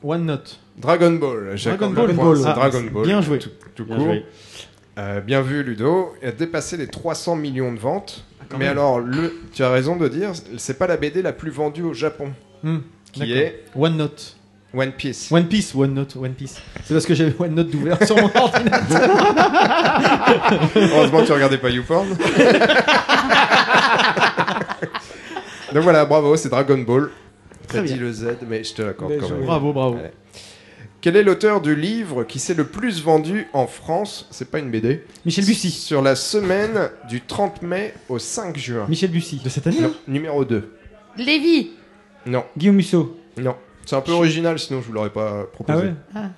One Note. Dragon Ball. Dragon Ball. le point, Ball. c'est Ah, Dragon Ball. bien joué. Tout, tout Bien court. joué. Euh, bien vu, Ludo. Il a dépassé les 300 millions de ventes. quand Mais même. alors, le... tu as raison de dire, c'est pas la BD la plus vendue au Japon, Hmm, qui est One Note. One Piece. One Piece, One Note, One Piece. C'est parce que j'avais One Note d'ouvert sur mon ordinateur. [LAUGHS] Heureusement que tu regardais pas YouPorn. [LAUGHS] Donc voilà, bravo, c'est Dragon Ball. Très T'as dit bien. le Z, mais je te l'accorde quand même. bravo, bravo. Allez. Quel est l'auteur du livre qui s'est le plus vendu en France? C'est pas une BD. Michel Bussy. Sur la semaine du 30 mai au 5 juin. Michel Bussy. De cette année Non, numéro 2. Lévi Non, Guillaume Musso. non. C'est un peu original, sinon je vous l'aurais pas Ah proposé. ouais Ah.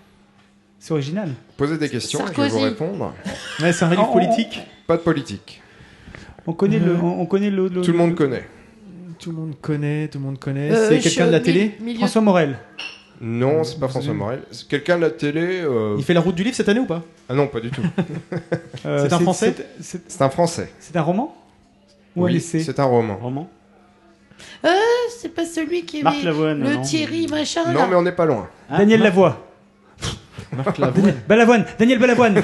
C'est original. Posez des questions, je vais Sarkozy. vous répondre. Ouais, c'est un livre Oh, politique. Pas de politique. On connaît le. Euh. On, on connaît le. le- Tout le monde connaît. Tout le monde connaît, tout le monde connaît. Euh, c'est quelqu'un de la télé milieu- François Morel. Non, c'est pas François Morel. C'est quelqu'un de la télé. euh, Il fait la route du livre cette année ou pas? Ah non, pas du tout. [LAUGHS] Euh, C'est un Français? c'est- un Français. c'est un roman? Ou un Oui, essai? c'est un roman. Roman? Euh, c'est pas celui qui Marc aimait Lavoine, le non. Thierry machin Non, là. mais on n'est pas loin. Daniel Marc- Lavoie. Marc Lavoine. Balavoine. Daniel Balavoine.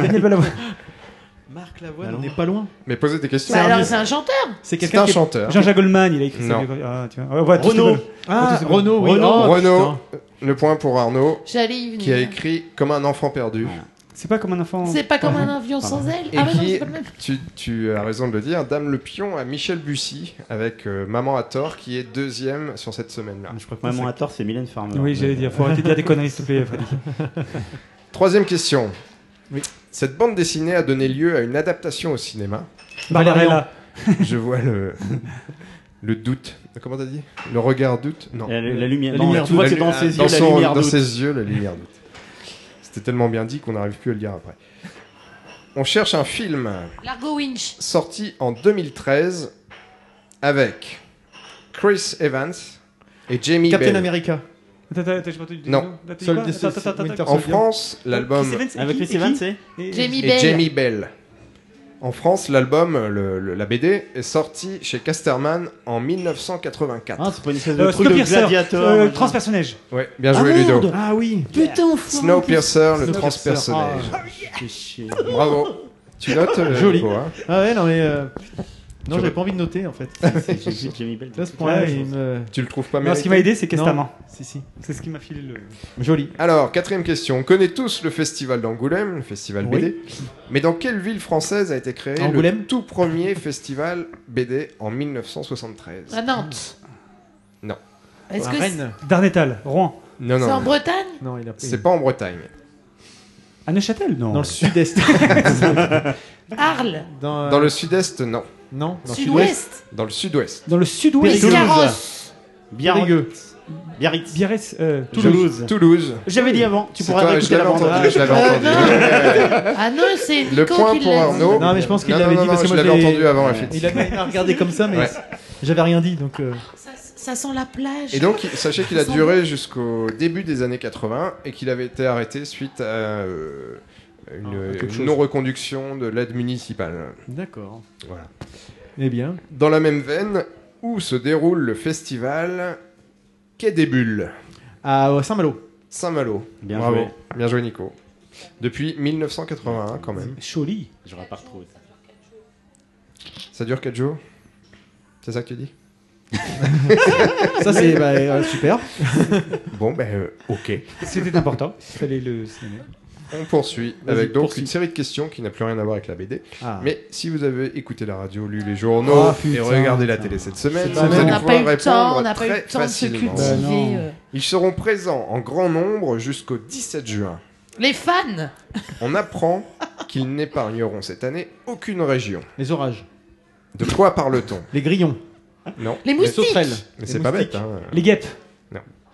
Daniel Balavoine. [LAUGHS] Marc Lavoine, Bah on n'est pas loin. Mais posez des questions. Bah alors c'est un chanteur. C'est C'est quelqu'un un qui est- chanteur. Jean-Jacques Goldman, il a écrit ça. Non. Ah, tu vois. Ouais, ouais, Renaud. Ah. Renaud, oui. Renaud. Oh, Renaud, le point pour Arnaud, J'allais y venir. qui a écrit Comme un enfant perdu. C'est pas comme un enfant. C'est pas comme un avion sans aile. Et Ah, non, qui, c'est pas le même. tu, tu as raison de le dire, Dame le Pion à Michel Bussy avec euh, Maman à tort qui est deuxième sur cette semaine-là. Je crois que Maman à tort, c'est Mylène Farmer. Oui, j'allais dire, faut arrêter de dire des conneries, s'il te plaît, Freddy. [LAUGHS] Troisième question. Oui. Cette bande dessinée a donné lieu à une adaptation au cinéma. Barbarella. [LAUGHS] Je vois le, le doute. Comment t'as dit? Le regard doute? Non. La- la lumière- La non, tu vois que La- dans ses yeux, dans la son- lumière Dans doute. ses yeux, la lumière doute. C'était tellement bien dit qu'on n'arrive plus à le dire après. On cherche un film Largo Winch. sorti en 2013 avec Chris Evans et Jamie Captain Bell. America. Non. En. France, l'album Avec Chris Evans, c'est Jamie Bell. Jamie Bell. En France, l'album, le- le- la BD, est sorti chez Casterman en 1984. Ah, c'est pas une espèce de Euh, truc de gladiateur. euh, transpersonnage. Ouais, bien Ah, joué Ludo. merde. Ah oui. Putain, enfin. Snowpiercer, le transpersonnage. Ah, chier. Bravo. Tu notes euh, Joli. Hein Ah ouais, non mais. Non, j'avais pas envie de noter en fait. J'ai vu Jamie Bell. Là, ce point-là, Ouais, il me. Tu le trouves pas Non, ce qui m'a aidé, c'est. Castaman. Si, si. C'est ce qui m'a filé le. Joli. Alors, quatrième question. On connaît tous le festival d'Angoulême, le festival Oui. BD. Mais dans quelle ville française a été créé Angoulême le tout premier [LAUGHS] festival BD en 1973 À Nantes. Non. Est-ce À que c'est Rennes. Darnétal, Rouen. Non, c'est non. en non. Bretagne? Non, il a C'est pas en Bretagne. À Neuchâtel, non. Dans le sud-est. [LAUGHS] Arles. dans, euh, Dans le sud-est, non. Non, dans le Sud-Ouest. Dans le sud-ouest. Dans le sud-ouest. Périgueux. Biarritz. Biarritz, euh, Toulouse. Toulouse. J'avais dit avant, tu pourras toi, réécouter la bande. je l'avais Euh, entendu. ouais. [LAUGHS] Ah non, c'est Le Nico point qui pour. Arnaud. Non, mais je pense qu'il l'avait dit non, parce que je l'avais entendu avant, Il avait regardé comme ça, mais Ouais. j'avais rien dit donc. euh, Ça, ça sent la plage. Et donc, sachez qu'il a duré jusqu'au début des années 80 et qu'il avait été arrêté suite à euh, une, Ah, non-reconduction de l'aide municipale. D'accord. Voilà. Eh bien. Dans la même veine, où se déroule le festival Quai des Bulles? À euh, Saint-Malo. Saint-Malo. Bien Bravo. joué. Bien joué, Nico. Depuis 1981, quand même. Choli. J'aurais pas retrouvé ça. Ça dure 4 jours? C'est ça que tu dis? [LAUGHS] Ça, c'est bah, euh, super. Bon, ben, euh, ok. C'était important. Fallait le signaler. On poursuit avec donc une série de questions qui n'a plus rien à voir avec la BD. Ah. Mais si vous avez écouté la radio, lu les journaux Ah, et putain. regardé la télé cette semaine, vous allez pouvoir répondre temps, on pas eu temps de se facilement. cultiver. Bah euh. Ils seront présents en grand nombre jusqu'au 17 juin. Les fans. On apprend qu'ils n'épargneront cette année aucune région. Les orages. De quoi parle-t-on? Les grillons. Non. Les moustiques. sauterelles. Mais Les c'est pas bête. Hein. Les guêpes.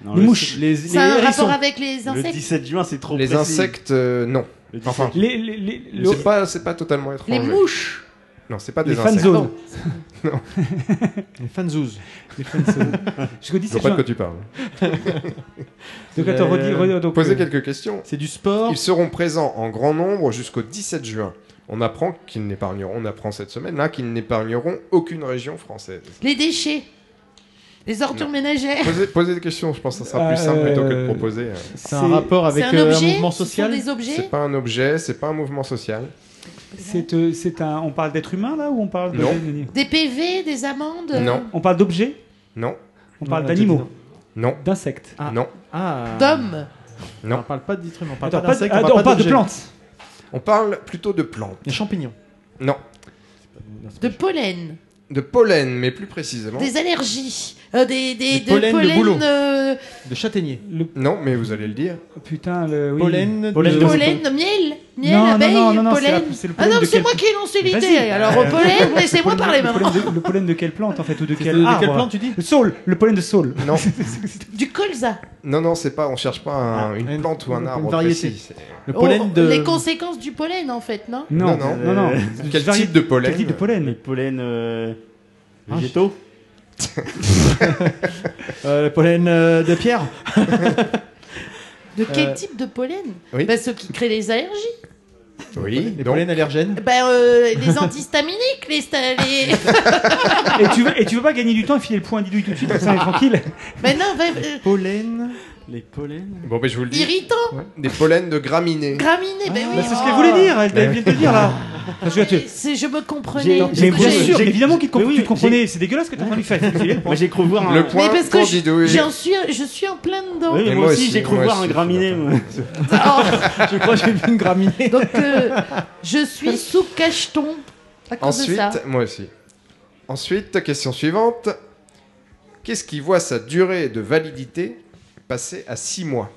Non, Les le- mouches. Les, un hérissons. rapport avec les Le insectes 17 juin, c'est trop Les précis. insectes, euh, non. Le 17 Enfin, Les, les, les, le- c'est pas, c'est pas totalement étrange. Les mouches. Non, c'est pas les des insectes. fanzones. [LAUGHS] Les fanzouz. Les fanzones. Jusqu'au Je 17 vois pas de quoi tu parles. [LAUGHS] Donc attends, redis, redis- donc, Posez euh, quelques questions. C'est du sport. Ils seront présents en grand nombre jusqu'au 17 juin. On apprend qu'ils n'épargneront, on apprend cette semaine là qu'ils n'épargneront aucune région française. Les déchets. Les ordures ménagères. Posez, posez des questions, je pense que ça sera plus Euh, simple plutôt que de proposer. C'est un rapport avec un euh, un objet mouvement Ce sont social. des objets C'est pas un objet, c'est pas un mouvement social. C'est euh, c'est un. On parle d'être humain là ou on parle de- Non. Des PV, des amendes Non, On parle d'objets? Non, On parle on d'animaux? Non, D'insectes? Ah. non. Ah. D'hommes Non. On parle pas d'êtres humains, on parle Attends, pas pas de- d'insectes, on on parle pas parle de plantes On parle plutôt de plantes. Des champignons. Non, De pollen de pollen, mais plus précisément. Des allergies euh, Des, des, Des pollens de boulot. euh, De châtaignier. Non, mais vous allez le dire. Putain, le. oui. Pollen. Pollen de- de- pollen, de miel Miel, Non, abeille, non, non, non, c'est pollen la- le Ah pollen non, de c'est quel- moi qui ai lancé l'idée. Alors au pollen, laissez-moi Le pollen- parler le pollen maintenant de- Le pollen de quelle plante en fait ou de quel de- de arbre quelle plante tu dis Le saule, le pollen de saule. Non, [LAUGHS] Du colza non, non, c'est pas. On cherche pas un- Ah, une une- plante ou un une arbre variété. précis. c'est- Le Oh, pollen de. Les conséquences du pollen en fait, non? Non, Non, non, non. Euh, Quel type de pollen Quel type de pollen pollens euh, Ah, végétaux [LAUGHS] Euh, le pollen euh, de pierre. [LAUGHS] De quel Euh, type de pollen oui. bah, Ceux qui créent les allergies Oui, Les donc. pollens allergènes. bah, euh, Les antihistaminiques, les, sta- les... [LAUGHS] et, tu veux, et tu veux pas gagner du temps et filer le point à Didouille tout de suite, comme ça on est tranquille Mais non, bah, euh, Pollen. Les pollens. Bon, ben je vous le dis. Irritant. Des pollens de graminées. Graminé, ben oui. Bah, c'est ce qu'elle voulait dire, elle vient de le dire là. Parce que tu- C'est, je me comprenais. Mais Parce bien j'ai- sûr, j'ai- évidemment qu'il te Mais comp- oui, tu te comprenais, j'ai- c'est dégueulasse ce que tu es en train de lui faire. Moi j'ai cru voir un. Le point Mais parce que je- j'en suis, je suis en plein dedans. Oui, mais Et moi moi aussi, aussi, j'ai cru moi voir un aussi. graminé. moi. Je [LAUGHS] crois que j'ai vu une graminée. Donc, euh, je suis [LAUGHS] sous cacheton à cause de Ensuite, moi aussi. Ensuite, question suivante. Qu'est-ce qui voit sa durée de validité passer à 6 mois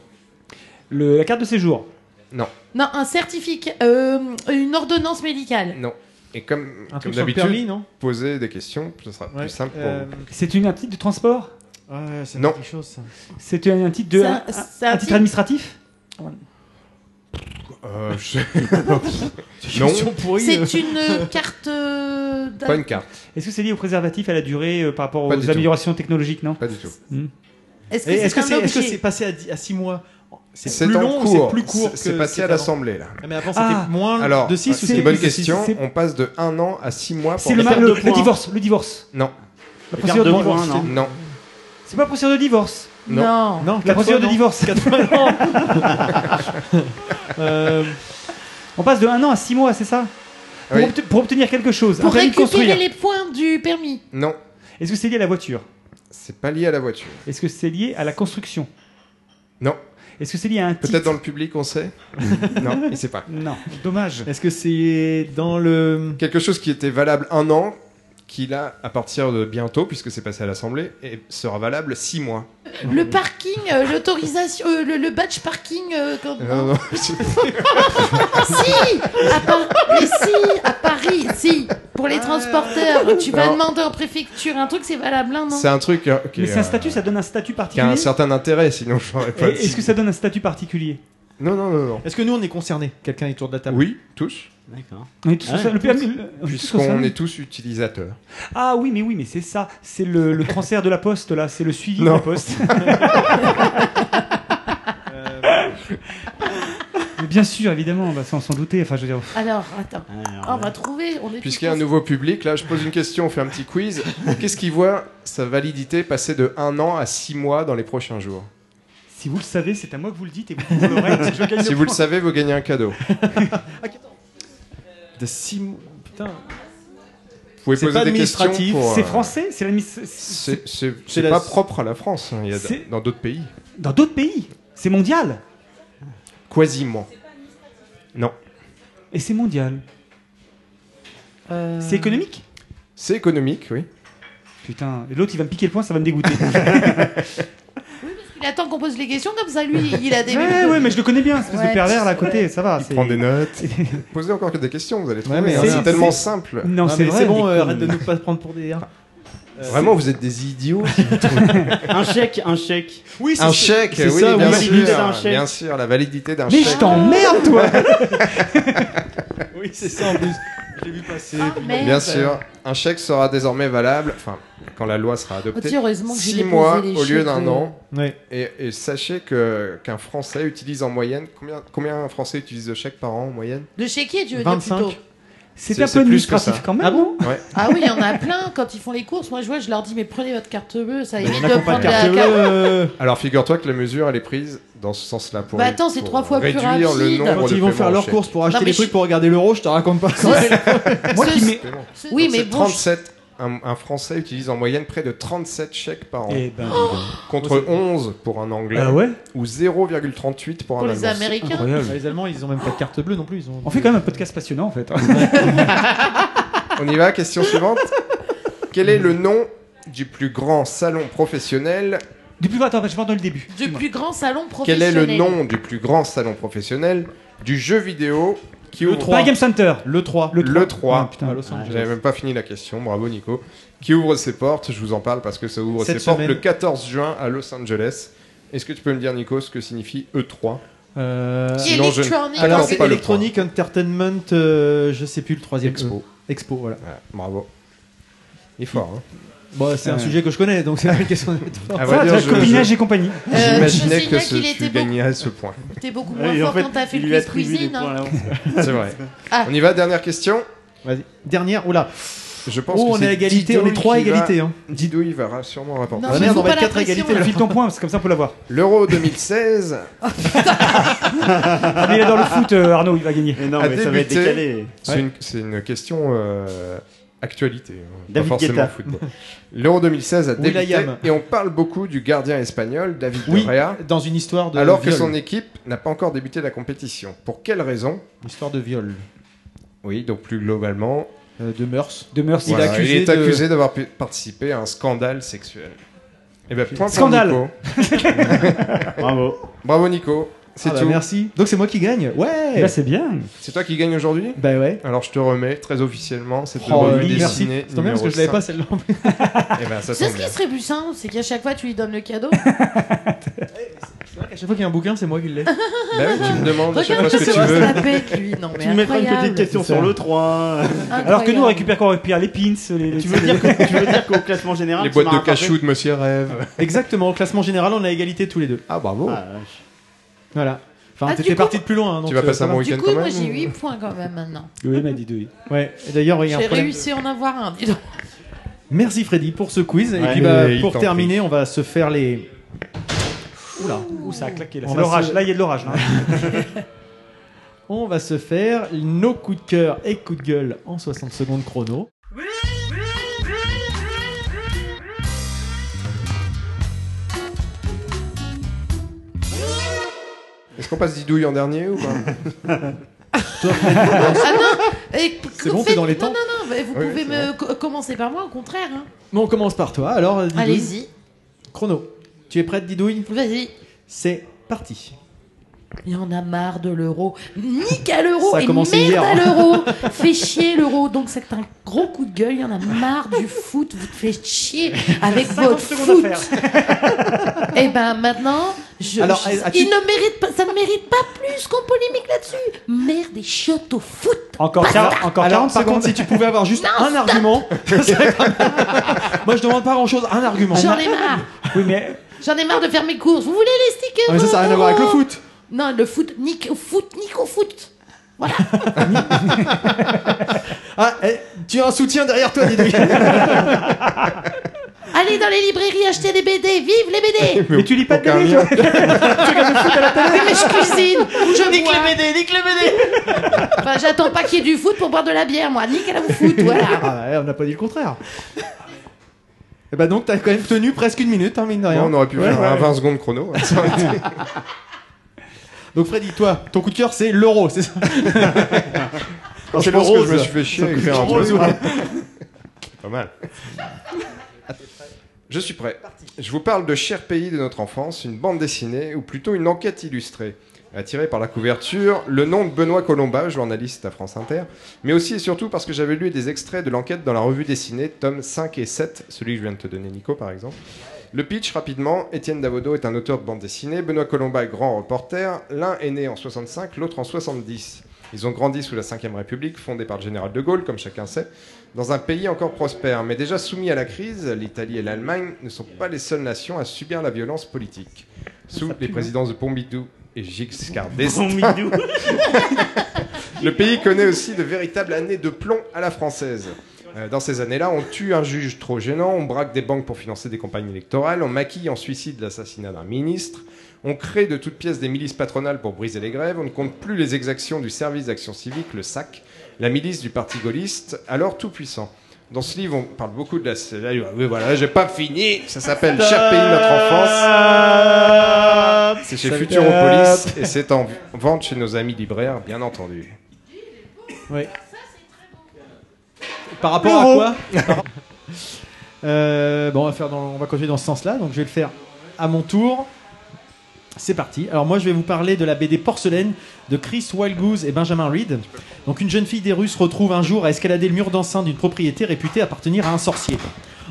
Le- la carte de séjour. Non, Non, un certificat, euh, une ordonnance médicale. non. Et comme, Un comme truc sur le d'habitude, non? poser des questions, ce sera Ouais. plus simple pour Euh, vous. C'est une- un titre de transport? Ouais, c'est Non. quelque chose ça. C'est un, un titre de C'est un- un, c'est un un titre titre- administratif? Euh, je- [LAUGHS] non. C'est une euh, carte. euh, d'a- pas une carte. Est-ce que c'est lié au préservatif, à la durée, euh, par rapport Pas aux tout. améliorations technologiques, non? Pas du tout. Hmm. Est-ce que c'est un est-ce que objet c'est passé à, dix- à 6 mois C'est plus long c'est plus court C'est- passé ce à est l'Assemblée là. Ah, Mais avant c'était Ah. moins Alors, de 6 ou c'est c'est une bonne question. On passe de 1 an à 6 mois pour C'est le, le, le divorce. Le divorce. Non, La procédure de divorce. non non. C'est pas la procédure de divorce. Non. Non. La procédure de divorce. [LAUGHS] Euh, On passe de 1 an à 6 mois, c'est ça? Pour, Oui. obte- pour obtenir quelque chose. Pour récupérer construire. les points du permis. Non, Est-ce que c'est lié à la voiture? C'est pas lié à la voiture. Est-ce que c'est lié à la construction? Non. Est-ce que c'est lié à un titre? Peut-être dans le public, on sait [LAUGHS] Non, il sait pas. Non, dommage. Est-ce que c'est dans le Quelque chose qui était valable un an, qui là, à partir de bientôt, puisque c'est passé à l'Assemblée, et sera valable 6 mois. Le parking, euh, l'autorisation, euh, le, le badge parking. euh, quand- Non, non, [LAUGHS] si à, Par- mais si, à Paris, si. Pour les transporteurs, tu vas Non. demander en préfecture un truc, c'est valable un an. c'est un truc qui, Mais c'est un euh, statut, ça donne un statut qui a particulier un certain intérêt, sinon je n'aurais pas. Est-ce que ça donne un statut particulier? Non, non, non, non. Est-ce que nous on est concernés Quelqu'un est autour de la table? Oui, tous. D'accord. On est tous Ah, concernés. Le permis- le- on est tous Puisqu'on est tous utilisateurs. Ah oui, mais oui, mais c'est ça. C'est le, le transfert de la poste, là. C'est le suivi de Non. la poste. [LAUGHS] Mais bien sûr, évidemment, bah, sans s'en douter. Enfin, je veux dire. Alors, attends. Alors, Ah, on va trouver. On est Puisqu'il y a un tous- nouveau public, là je pose une question, on fait un petit quiz. Qu'est-ce qui voit sa validité passer de 1 an à 6 mois dans les prochains jours? Si vous le savez, c'est à moi que vous le dites et vous, vous l'aurez. je gagne Si le vous le point. savez, vous gagnez un cadeau. [LAUGHS] De 6 mois. Putain. Vous pouvez C'est poser pas des questions administratif, pour, C'est euh, français C'est l'adminis- C'est c'est- C'est c'est la- pas propre à la France, hein, il y a C'est- dans d'autres pays. Dans d'autres pays. C'est mondial. Quasiment. Non. Et c'est mondial. Euh, C'est économique? C'est économique, oui. Putain, et l'autre il va me piquer le point, ça va me dégoûter. [LAUGHS] Il attend qu'on pose les questions comme ça, lui, il a des. ouais, ouais, mais je le connais bien, espèce Ouais, de pervers là à côté, ça va. Il prend des notes. [LAUGHS] Posez encore que des questions, vous allez trouver. mais hein, c'est- c'est tellement simple. Non, Ah, c'est mais vrai. c'est bon, euh, arrête de nous pas prendre pour des. hein. Euh, Vraiment, vous êtes des idiots. [LAUGHS] Un chèque, un chèque. Oui, c'est un ça. chèque, c'est oui, ça, bien, oui, sûr, d'un chèque. bien sûr, la validité d'un Mais chèque. je t'emmerde, toi [LAUGHS] Oui, c'est ça en plus. Je l'ai vu passer. Ah. Bien sûr, un chèque sera désormais valable, enfin, quand la loi sera adoptée, dis, heureusement que j'ai 6 déposé mois au lieu d'un euh. an. Et, et sachez que qu'un Français utilise en moyenne combien combien un Français utilise de chèques par an en moyenne? De chéquier, tu veux 25. dire plutôt C'est un peu plus que administratif ça. quand même, Ah bon Ouais. [LAUGHS] Ah oui, il y en a plein quand ils font les courses. Moi, je vois, je leur dis, mais prenez votre carte bleue, ça évite de pas de prendre carte la carte. [LAUGHS] Alors figure-toi que la mesure elle est prise dans ce sens-là pour Bah attends, c'est trois fois plus réduire rapide. le nombre Quand de ils vont faire leurs courses pour acheter des je- trucs pour regarder l'euro, je te raconte pas. Moi qui mets. Oui, mais bon. 37 un, un Français utilise en moyenne près de 37 chèques par an. Eh ben, contre 11 pour un Anglais Ah ouais ou 0,38 pour un Pour les Allemand. Américains. Les Allemands, ils ont même pas de carte bleue non plus. Ils ont... On fait quand même un podcast passionnant en fait. [LAUGHS] On y va, question suivante. Quel est le nom du plus grand salon professionnel? Du plus attends, je vais voir dans le début. Du plus grand salon Quel est professionnel. le nom du plus grand salon professionnel du jeu vidéo qui ouvre Pas Game Center. Le 3. Le le 3. 3 Ah, putain. à Los Angeles. J'avais même pas fini la question, bravo Nico. Qui ouvre ses portes, je vous en parle parce que ça ouvre Cette ses portes le 14 juin à Los Angeles. Est-ce que tu peux me dire Nico ce que signifie E E3 Euh, Sinon, je. Alors c'est Electronic Entertainment, euh, je sais plus le troisième. Expo. E. Expo, voilà. Voilà, bravo. Il est fort, hein Bon, c'est un Euh. sujet que je connais, donc c'est une question. [LAUGHS] À vrai dire, je- copinage je- et compagnie. Euh, J'imaginais je que ce, qu'il tu était beaucoup- gagnerais ce point. T'es beaucoup moins fort fait, quand t'as fait le quiz cuisine. à hein. [LAUGHS] C'est vrai. Ah. On y va, dernière question. Vas-y. Dernière, oula. Je pense Oh, que on c'est est à égalité, on est trois à égalité, hein. Didouille va sûrement rapporter. Non, Ah, merde, on va pas être la quatre à pression, égalité, là. File ton point, parce que comme ça on peut l'avoir. [LAUGHS] L'Euro 2016 Ah, mais il est dans le foot, euh, Arnaud, il va gagner. Mais non, a mais ça va être débuté- décalé. C'est une, c'est une question euh, actualité, hein, pas David forcément Guetta. football. L'Euro 2016 a débuté et on parle beaucoup du gardien espagnol David Oui, De dans une histoire de alors que son équipe n'a pas encore débuté la compétition. Pour quelle raison? Histoire de viol. Oui, donc plus globalement, Euh, de mœurs. De Meurs. voilà, est accusé il est accusé d'avoir participé à un scandale sexuel. Et ben, point pour Scandale. Nico. [LAUGHS] [LAUGHS] Bravo. Bravo Nico, c'est Ah bah, tout. merci. Donc c'est moi qui gagne. Ouais. Là, c'est bien. C'est toi qui gagne aujourd'hui? Bah ouais. Alors je te remets très officiellement cette Oh, revue merci. dessinée. C'est bien parce que je l'avais pas celle-là. Et [LAUGHS] ben ça C'est ce qui serait plus simple, c'est qu'à chaque fois tu lui donnes le cadeau. [LAUGHS] C'est vrai qu'à chaque fois qu'il y a un bouquin, c'est moi qui l'ai. [LAUGHS] Bah oui, tu me demandes à chaque Regarde fois ce que tu veux. bête lui. Non mais Tu me mettras une petite question sur le 3. Alors que nous, on récupère quoi? On récupère les pins, les. les- Tu veux dire que- tu veux dire qu'au classement général, Les boîtes de cachou de Monsieur Rêve. Exactement. Au classement général, on a égalité tous les deux. Ah bravo. Voilà. Enfin, Ah, du t'étais coup- parti de plus loin. hein, donc, vas euh, passer un bon Du week-end coup, quand moi même j'ai ou- 8 points quand même maintenant. Oui, m'a dit oui. Ouais. D'ailleurs, il y a un J'ai réussi à en avoir un, dis donc. Merci Freddy pour ce quiz. et puis bah, pour terminer, on va se faire les. Oula. Ouh, ça a claqué là. On C'est va l'orage. se- Là, il y a de l'orage. là. [LAUGHS] On va se faire nos coups de cœur et coups de gueule en 60 secondes chrono. Est-ce qu'on passe Didouille en dernier ou pas [LAUGHS] Ah non C'est bon, t'es dans les temps Non, non, non, vous Oui, pouvez c'est me co- commencer par moi, au contraire. hein. Bon, on commence par toi. Alors, Didouille. Allez-y, Chrono. Tu es prête, Didouille? Vas-y. C'est parti. Il y en a marre de l'euro. Nique à l'euro Ça et merde hier. à l'euro. [LAUGHS] Fait chier l'euro. Donc c'est un gros coup de gueule. Il y en a marre du foot. Vous faites chier avec 50 votre foot. Et [LAUGHS] ben maintenant, je, Alors, je- il ne mérite pas, ça ne mérite pas plus qu'on polémique là-dessus. Merde et chiottes au foot. Encore, quar- encore Alors, 40 par secondes. contre, si tu pouvais avoir juste Non, un stop. argument. [LAUGHS] ça. Moi, je demande pas grand-chose. Un argument. J'en ai marre. Oui, mais J'en ai marre de faire mes courses. Vous voulez les stickers Ah, mais ça, ça n'a rien à voir avec le foot. Non, le foot, nique au foot, nique au foot. Voilà. [LAUGHS] Ah, eh, tu as un soutien derrière toi, Didouille. [LAUGHS] Allez dans les librairies acheter des BD. Vive les BD. [LAUGHS] Mais tu lis pas de BD, toi. Tu regardes le foot à la télé mais je cuisine ou je Nique bois. les BD, nique les BD. Enfin, j'attends pas qu'il y ait du foot pour boire de la bière, moi. Nique à la foot, voilà. Ah, ouais, on n'a pas dit le contraire. Et bah donc, t'as quand même tenu presque une minute, hein, mine de rien. On aurait pu Ouais, faire ouais. un 20 secondes chrono. hein, ça aurait été- Donc, Freddy, toi, ton coup de cœur, c'est l'euro, c'est ça Je c'est le que rose. je me suis fait chier à écrire un Rose, truc. ouais. Pas mal. Je suis prêt. Je vous parle de Cher pays de notre enfance, une bande dessinée, ou plutôt une enquête illustrée. Attiré par la couverture, le nom de Benoît Colomba, journaliste à France Inter, mais aussi et surtout parce que j'avais lu des extraits de l'enquête dans la revue dessinée, tomes 5 et 7, celui que je viens de te donner, Nico, par exemple. Le pitch, rapidement, Étienne Davodo est un auteur de bande dessinée, Benoît Colomba est grand reporter, l'un est né en 65, l'autre en 70. Ils ont grandi sous la Ve République, fondée par le général de Gaulle, comme chacun sait, dans un pays encore prospère, mais déjà soumis à la crise, l'Italie et l'Allemagne ne sont pas les seules nations à subir la violence politique. Sous les présidences de Pompidou et Giscard d'Estaing, [LAUGHS] le pays connaît aussi de véritables années de plomb à la française. Euh, Dans ces années-là, on tue un juge trop gênant, on braque des banques pour financer des campagnes électorales, on maquille en suicide l'assassinat d'un ministre, on crée de toutes pièces des milices patronales pour briser les grèves, on ne compte plus les exactions du service d'action civique, le SAC, la milice du parti gaulliste, alors tout puissant. Dans ce livre, on parle beaucoup de la... oui, voilà, j'ai pas fini, ça s'appelle Cher pays notre enfance. C'est chez. Futuropolis et c'est en vente chez nos amis libraires, bien entendu. Oui. Par rapport à quoi Par- [LAUGHS] Euh, Bon, on va, faire dans- on va continuer dans ce sens-là, donc je vais le faire à mon tour. C'est parti. Alors moi, je vais vous parler de la BD Porcelaine de Chris Wildgoose et Benjamin Reed. Donc une jeune fille des Russes retrouve un jour à escalader le mur d'enceinte d'une propriété réputée appartenir à un sorcier.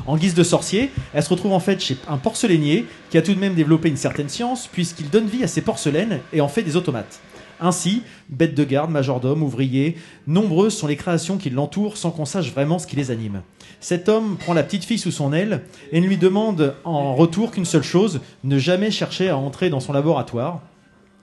En guise de sorcier, elle se retrouve en fait chez un porcelainier qui a tout de même développé une certaine science puisqu'il donne vie à ses porcelaines et en fait des automates. Ainsi, bêtes de garde, majordome, ouvriers, nombreuses sont les créations qui l'entourent sans qu'on sache vraiment ce qui les anime. Cet homme prend la petite fille sous son aile et ne lui demande en retour qu'une seule chose, ne jamais chercher à entrer dans son laboratoire.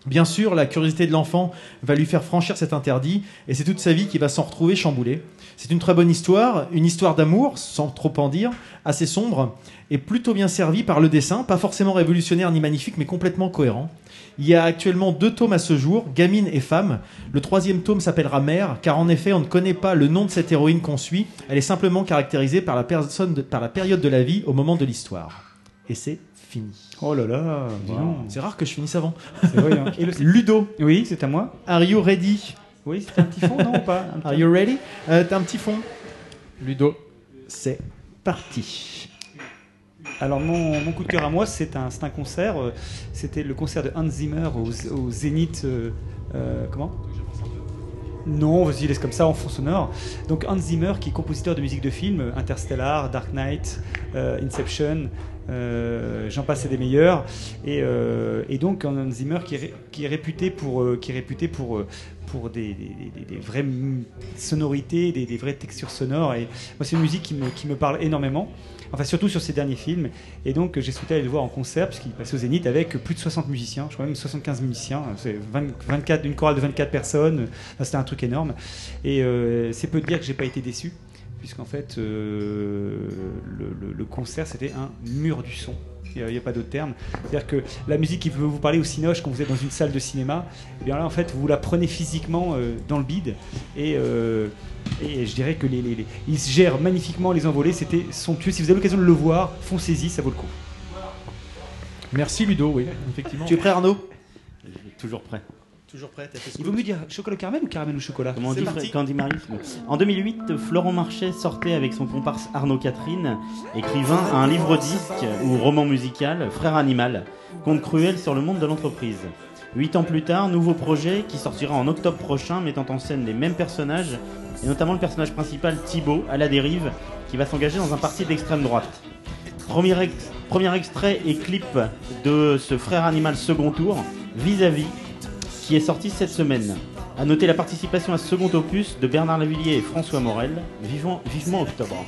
Bien sûr, la curiosité de l'enfant va lui faire franchir cet interdit et c'est toute sa vie qui va s'en retrouver chamboulée. C'est une très bonne histoire, une histoire d'amour, sans trop en dire, assez sombre, et plutôt bien servie par le dessin, pas forcément révolutionnaire ni magnifique, mais complètement cohérent. Il y a actuellement deux tomes à ce jour, Gamine et Femme. Le troisième tome s'appellera Mère, car en effet, on ne connaît pas le nom de cette héroïne qu'on suit. Elle est simplement caractérisée par la, personne de- par la période de la vie au moment de l'histoire. Et c'est fini. Oh là là. C'est rare que je finisse avant. C'est vrai, hein. [LAUGHS] Et le- Ludo. Oui, c'est à moi. Are you ready? Oui, c'est un petit fond, non ou pas? Un petit- Are you ready? Euh, T'as un petit fond? Ludo, c'est parti. Alors mon, coup de cœur à moi, c'est un, concert. euh, C'était le concert de Hans Zimmer au, Zénith. euh, euh, comment? Non, vas-y, laisse comme ça en fond sonore. Donc Hans Zimmer, qui est compositeur de musique de film, Interstellar, Dark Knight, Inception, j'en passe et des meilleurs. Et, euh, donc Hans Zimmer qui est, réputé pour, euh, qui est réputé pour, euh, pour des, vraies sonorités, des, vraies textures sonores. Et moi, c'est une musique qui me, qui me parle énormément. Enfin, surtout sur ses derniers films. Et donc, j'ai souhaité aller le voir en concert, puisqu'il passait au Zénith avec plus de 60 musiciens, je crois même 75 musiciens. C'est 20 24, une chorale de 24 personnes. C'était un truc énorme. Et euh, c'est peu de dire que j'ai pas été déçu, puisqu'en fait, euh, le, le- le concert, c'était un mur du son. Il n'y a, pas d'autre terme. C'est-à-dire que la musique qui peut vous parler au cinoche quand vous êtes dans une salle de cinéma, eh bien là, en fait, vous la prenez physiquement euh, dans le bide. Et, euh, et je dirais que les, les- les- ils gèrent magnifiquement les envolées. C'était somptueux. Si vous avez l'occasion de le voir, foncez-y, ça vaut le coup. Merci Ludo, oui, effectivement. Tu es prêt Arnaud? Toujours prêt. Toujours prêt, t'as fait Il vaut mieux dire chocolat caramel ou caramel au chocolat Comment on C'est dit, parti. En 2008, Florent Marchais sortait avec son comparse Arnaud Catherine, écrivain, un livre-disque ou roman musical, Frère Animal, conte cruel sur le monde de l'entreprise. Huit ans plus tard, nouveau projet qui sortira en octobre prochain, mettant en scène les mêmes personnages, et notamment le personnage principal Thibaut, à la dérive, qui va s'engager dans un parti d'extrême droite. Premier, ex- premier extrait et clip de ce Frère Animal second tour, Vis-à-vis, qui est sorti cette semaine. À noter la participation à ce second opus de Bernard Lavillier et François Morel, vivant, vivement octobre.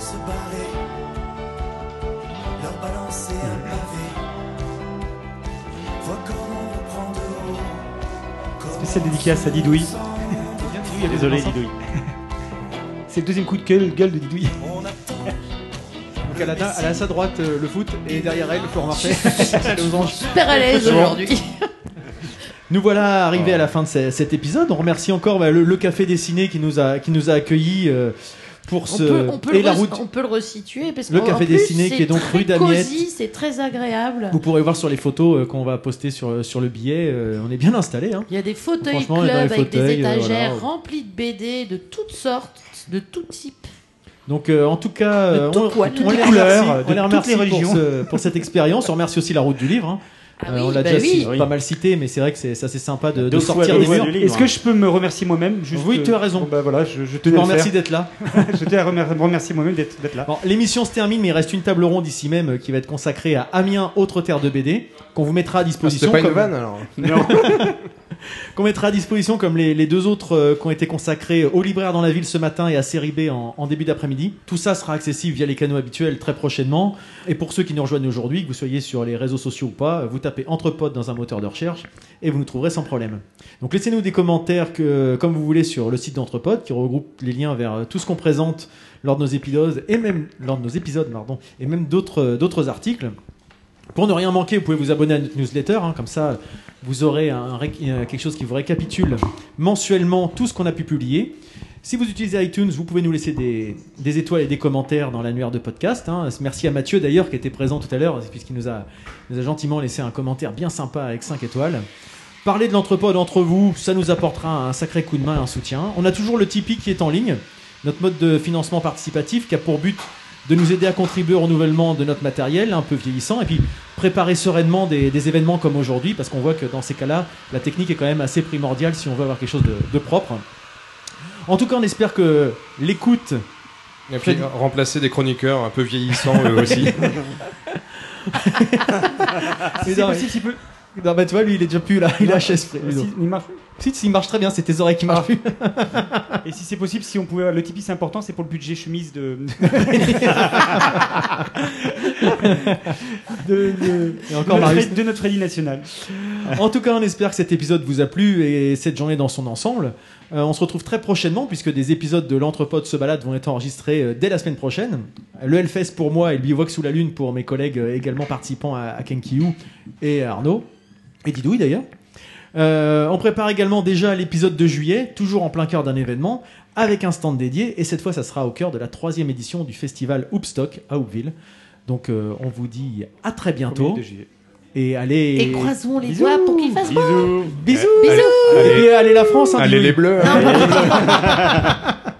Se barrer, leur balancer un pavé. Vois comment on reprend de haut. Spéciale dédicace à Didouille. Désolé, Didouille. [LAUGHS] C'est le deuxième coup de gueule, gueule de Didouille. A, elle a à sa droite euh, le foot et derrière elle Florent Marchais. [LAUGHS] Elle est aux anges. Super à l'aise aujourd'hui. [LAUGHS] Nous voilà arrivés à la fin de ce- cet épisode. On remercie encore bah, le, le Café Dessiné qui nous a, qui nous a accueillis euh, pour On ce. peut, on peut et le la route. on peut le resituer parce que Le café dessiné qui est donc rue d'Amiette. C'est très agréable. Vous pourrez voir sur les photos euh, qu'on va poster sur, sur le billet. euh, on est bien installé. Hein. Il y a des fauteuils club avec des fauteuils, euh, étagères voilà. remplies de BD de toutes sortes, de tout type. Donc euh, en tout cas, euh, tout on, on les couleurs, remercie, de on les toutes remercie les pour, religions. ce- pour cette expérience. On remercie aussi la route du livre. hein. Euh, on l'a bah déjà oui. pas mal cité, mais c'est vrai que c'est c'est assez sympa de, de Deux fois sortir des murs. Est-ce que je peux me remercier moi-même Oui, tu as euh, raison. bon, bah voilà, je, le remercie d'être là. [LAUGHS] je tenais à remer- me remercier moi-même d'être là. Bon, L'émission se termine, mais il reste une table ronde ici même qui va être consacrée à Amiens, autre terre de BD, qu'on vous mettra à Ah, disposition. C'était pas une comme- vanne alors Non. [LAUGHS] [LAUGHS] qu'on mettra à disposition comme les, deux autres euh, qui ont été consacrés au libraire dans la ville ce matin et à Série B en, début d'après-midi. Tout ça sera accessible via les canaux habituels très prochainement. Et pour ceux qui nous rejoignent aujourd'hui, que vous soyez sur les réseaux sociaux ou pas, vous tapez Entrepotes dans un moteur de recherche et vous nous trouverez sans problème. Donc laissez-nous des commentaires que, comme vous voulez sur le site d'Entrepotes qui regroupe les liens vers euh, tout ce qu'on présente lors de nos épisodes et même lors de nos épisodes pardon, et même d'autres euh, articles. Pour ne rien manquer, vous pouvez vous abonner à notre newsletter, hein, comme ça vous aurez euh, quelque chose qui vous récapitule mensuellement tout ce qu'on a pu publier. Si vous utilisez iTunes, vous pouvez nous laisser des, étoiles et des commentaires dans l'annuaire de podcast. hein. Merci à Mathieu d'ailleurs qui était présent tout à l'heure, puisqu'il nous a, gentiment laissé un commentaire bien sympa avec 5 étoiles. Parlez de l'entrepôt entre vous, ça nous apportera un sacré coup de main, un soutien. On a toujours le Tipeee qui est en ligne, notre mode de financement participatif qui a pour but de nous aider à contribuer au renouvellement de notre matériel un peu vieillissant et puis préparer sereinement des, des événements comme aujourd'hui parce qu'on voit que dans ces cas-là, la technique est quand même assez primordiale si on veut avoir quelque chose de, de propre. En tout cas, on espère que l'écoute Et puis Faites- remplacer des chroniqueurs un peu vieillissants eux aussi. [LAUGHS] Mais C'est possible, s'il peut. Non, bah tu vois, lui, il est déjà plus là, il Si, donc. il marche. Si, si, il marche très bien, c'est tes oreilles qui marchent plus. Et si c'est possible, si on pouvait, le Tipeee c'est important, c'est pour le budget chemise de. [LAUGHS] de, de- Et encore de notre de notre Freddy national. En tout cas, on espère que cet épisode vous a plu et cette journée dans son ensemble. Euh, on se retrouve très prochainement puisque des épisodes de l'Entrepode se balade vont être enregistrés euh, dès la semaine prochaine. Le Hellfest pour moi et le Bivouac sous la lune pour mes collègues euh, également participants à, à Kenkiu et à Arnaud et Didouille d'ailleurs. Euh, on prépare également déjà l'épisode de juillet, toujours en plein cœur d'un événement, avec un stand dédié, et cette fois ça sera au cœur de la troisième édition du festival Hoopstock à Hoopville. Donc euh, on vous dit à très bientôt. Et allez. Et croisons les Bisous. doigts pour qu'il fasse beau. Bisous. Bisous. Allez, Et puis, allez la France. hein, Allez Didouille. les bleus. Non. Allez, les bleus.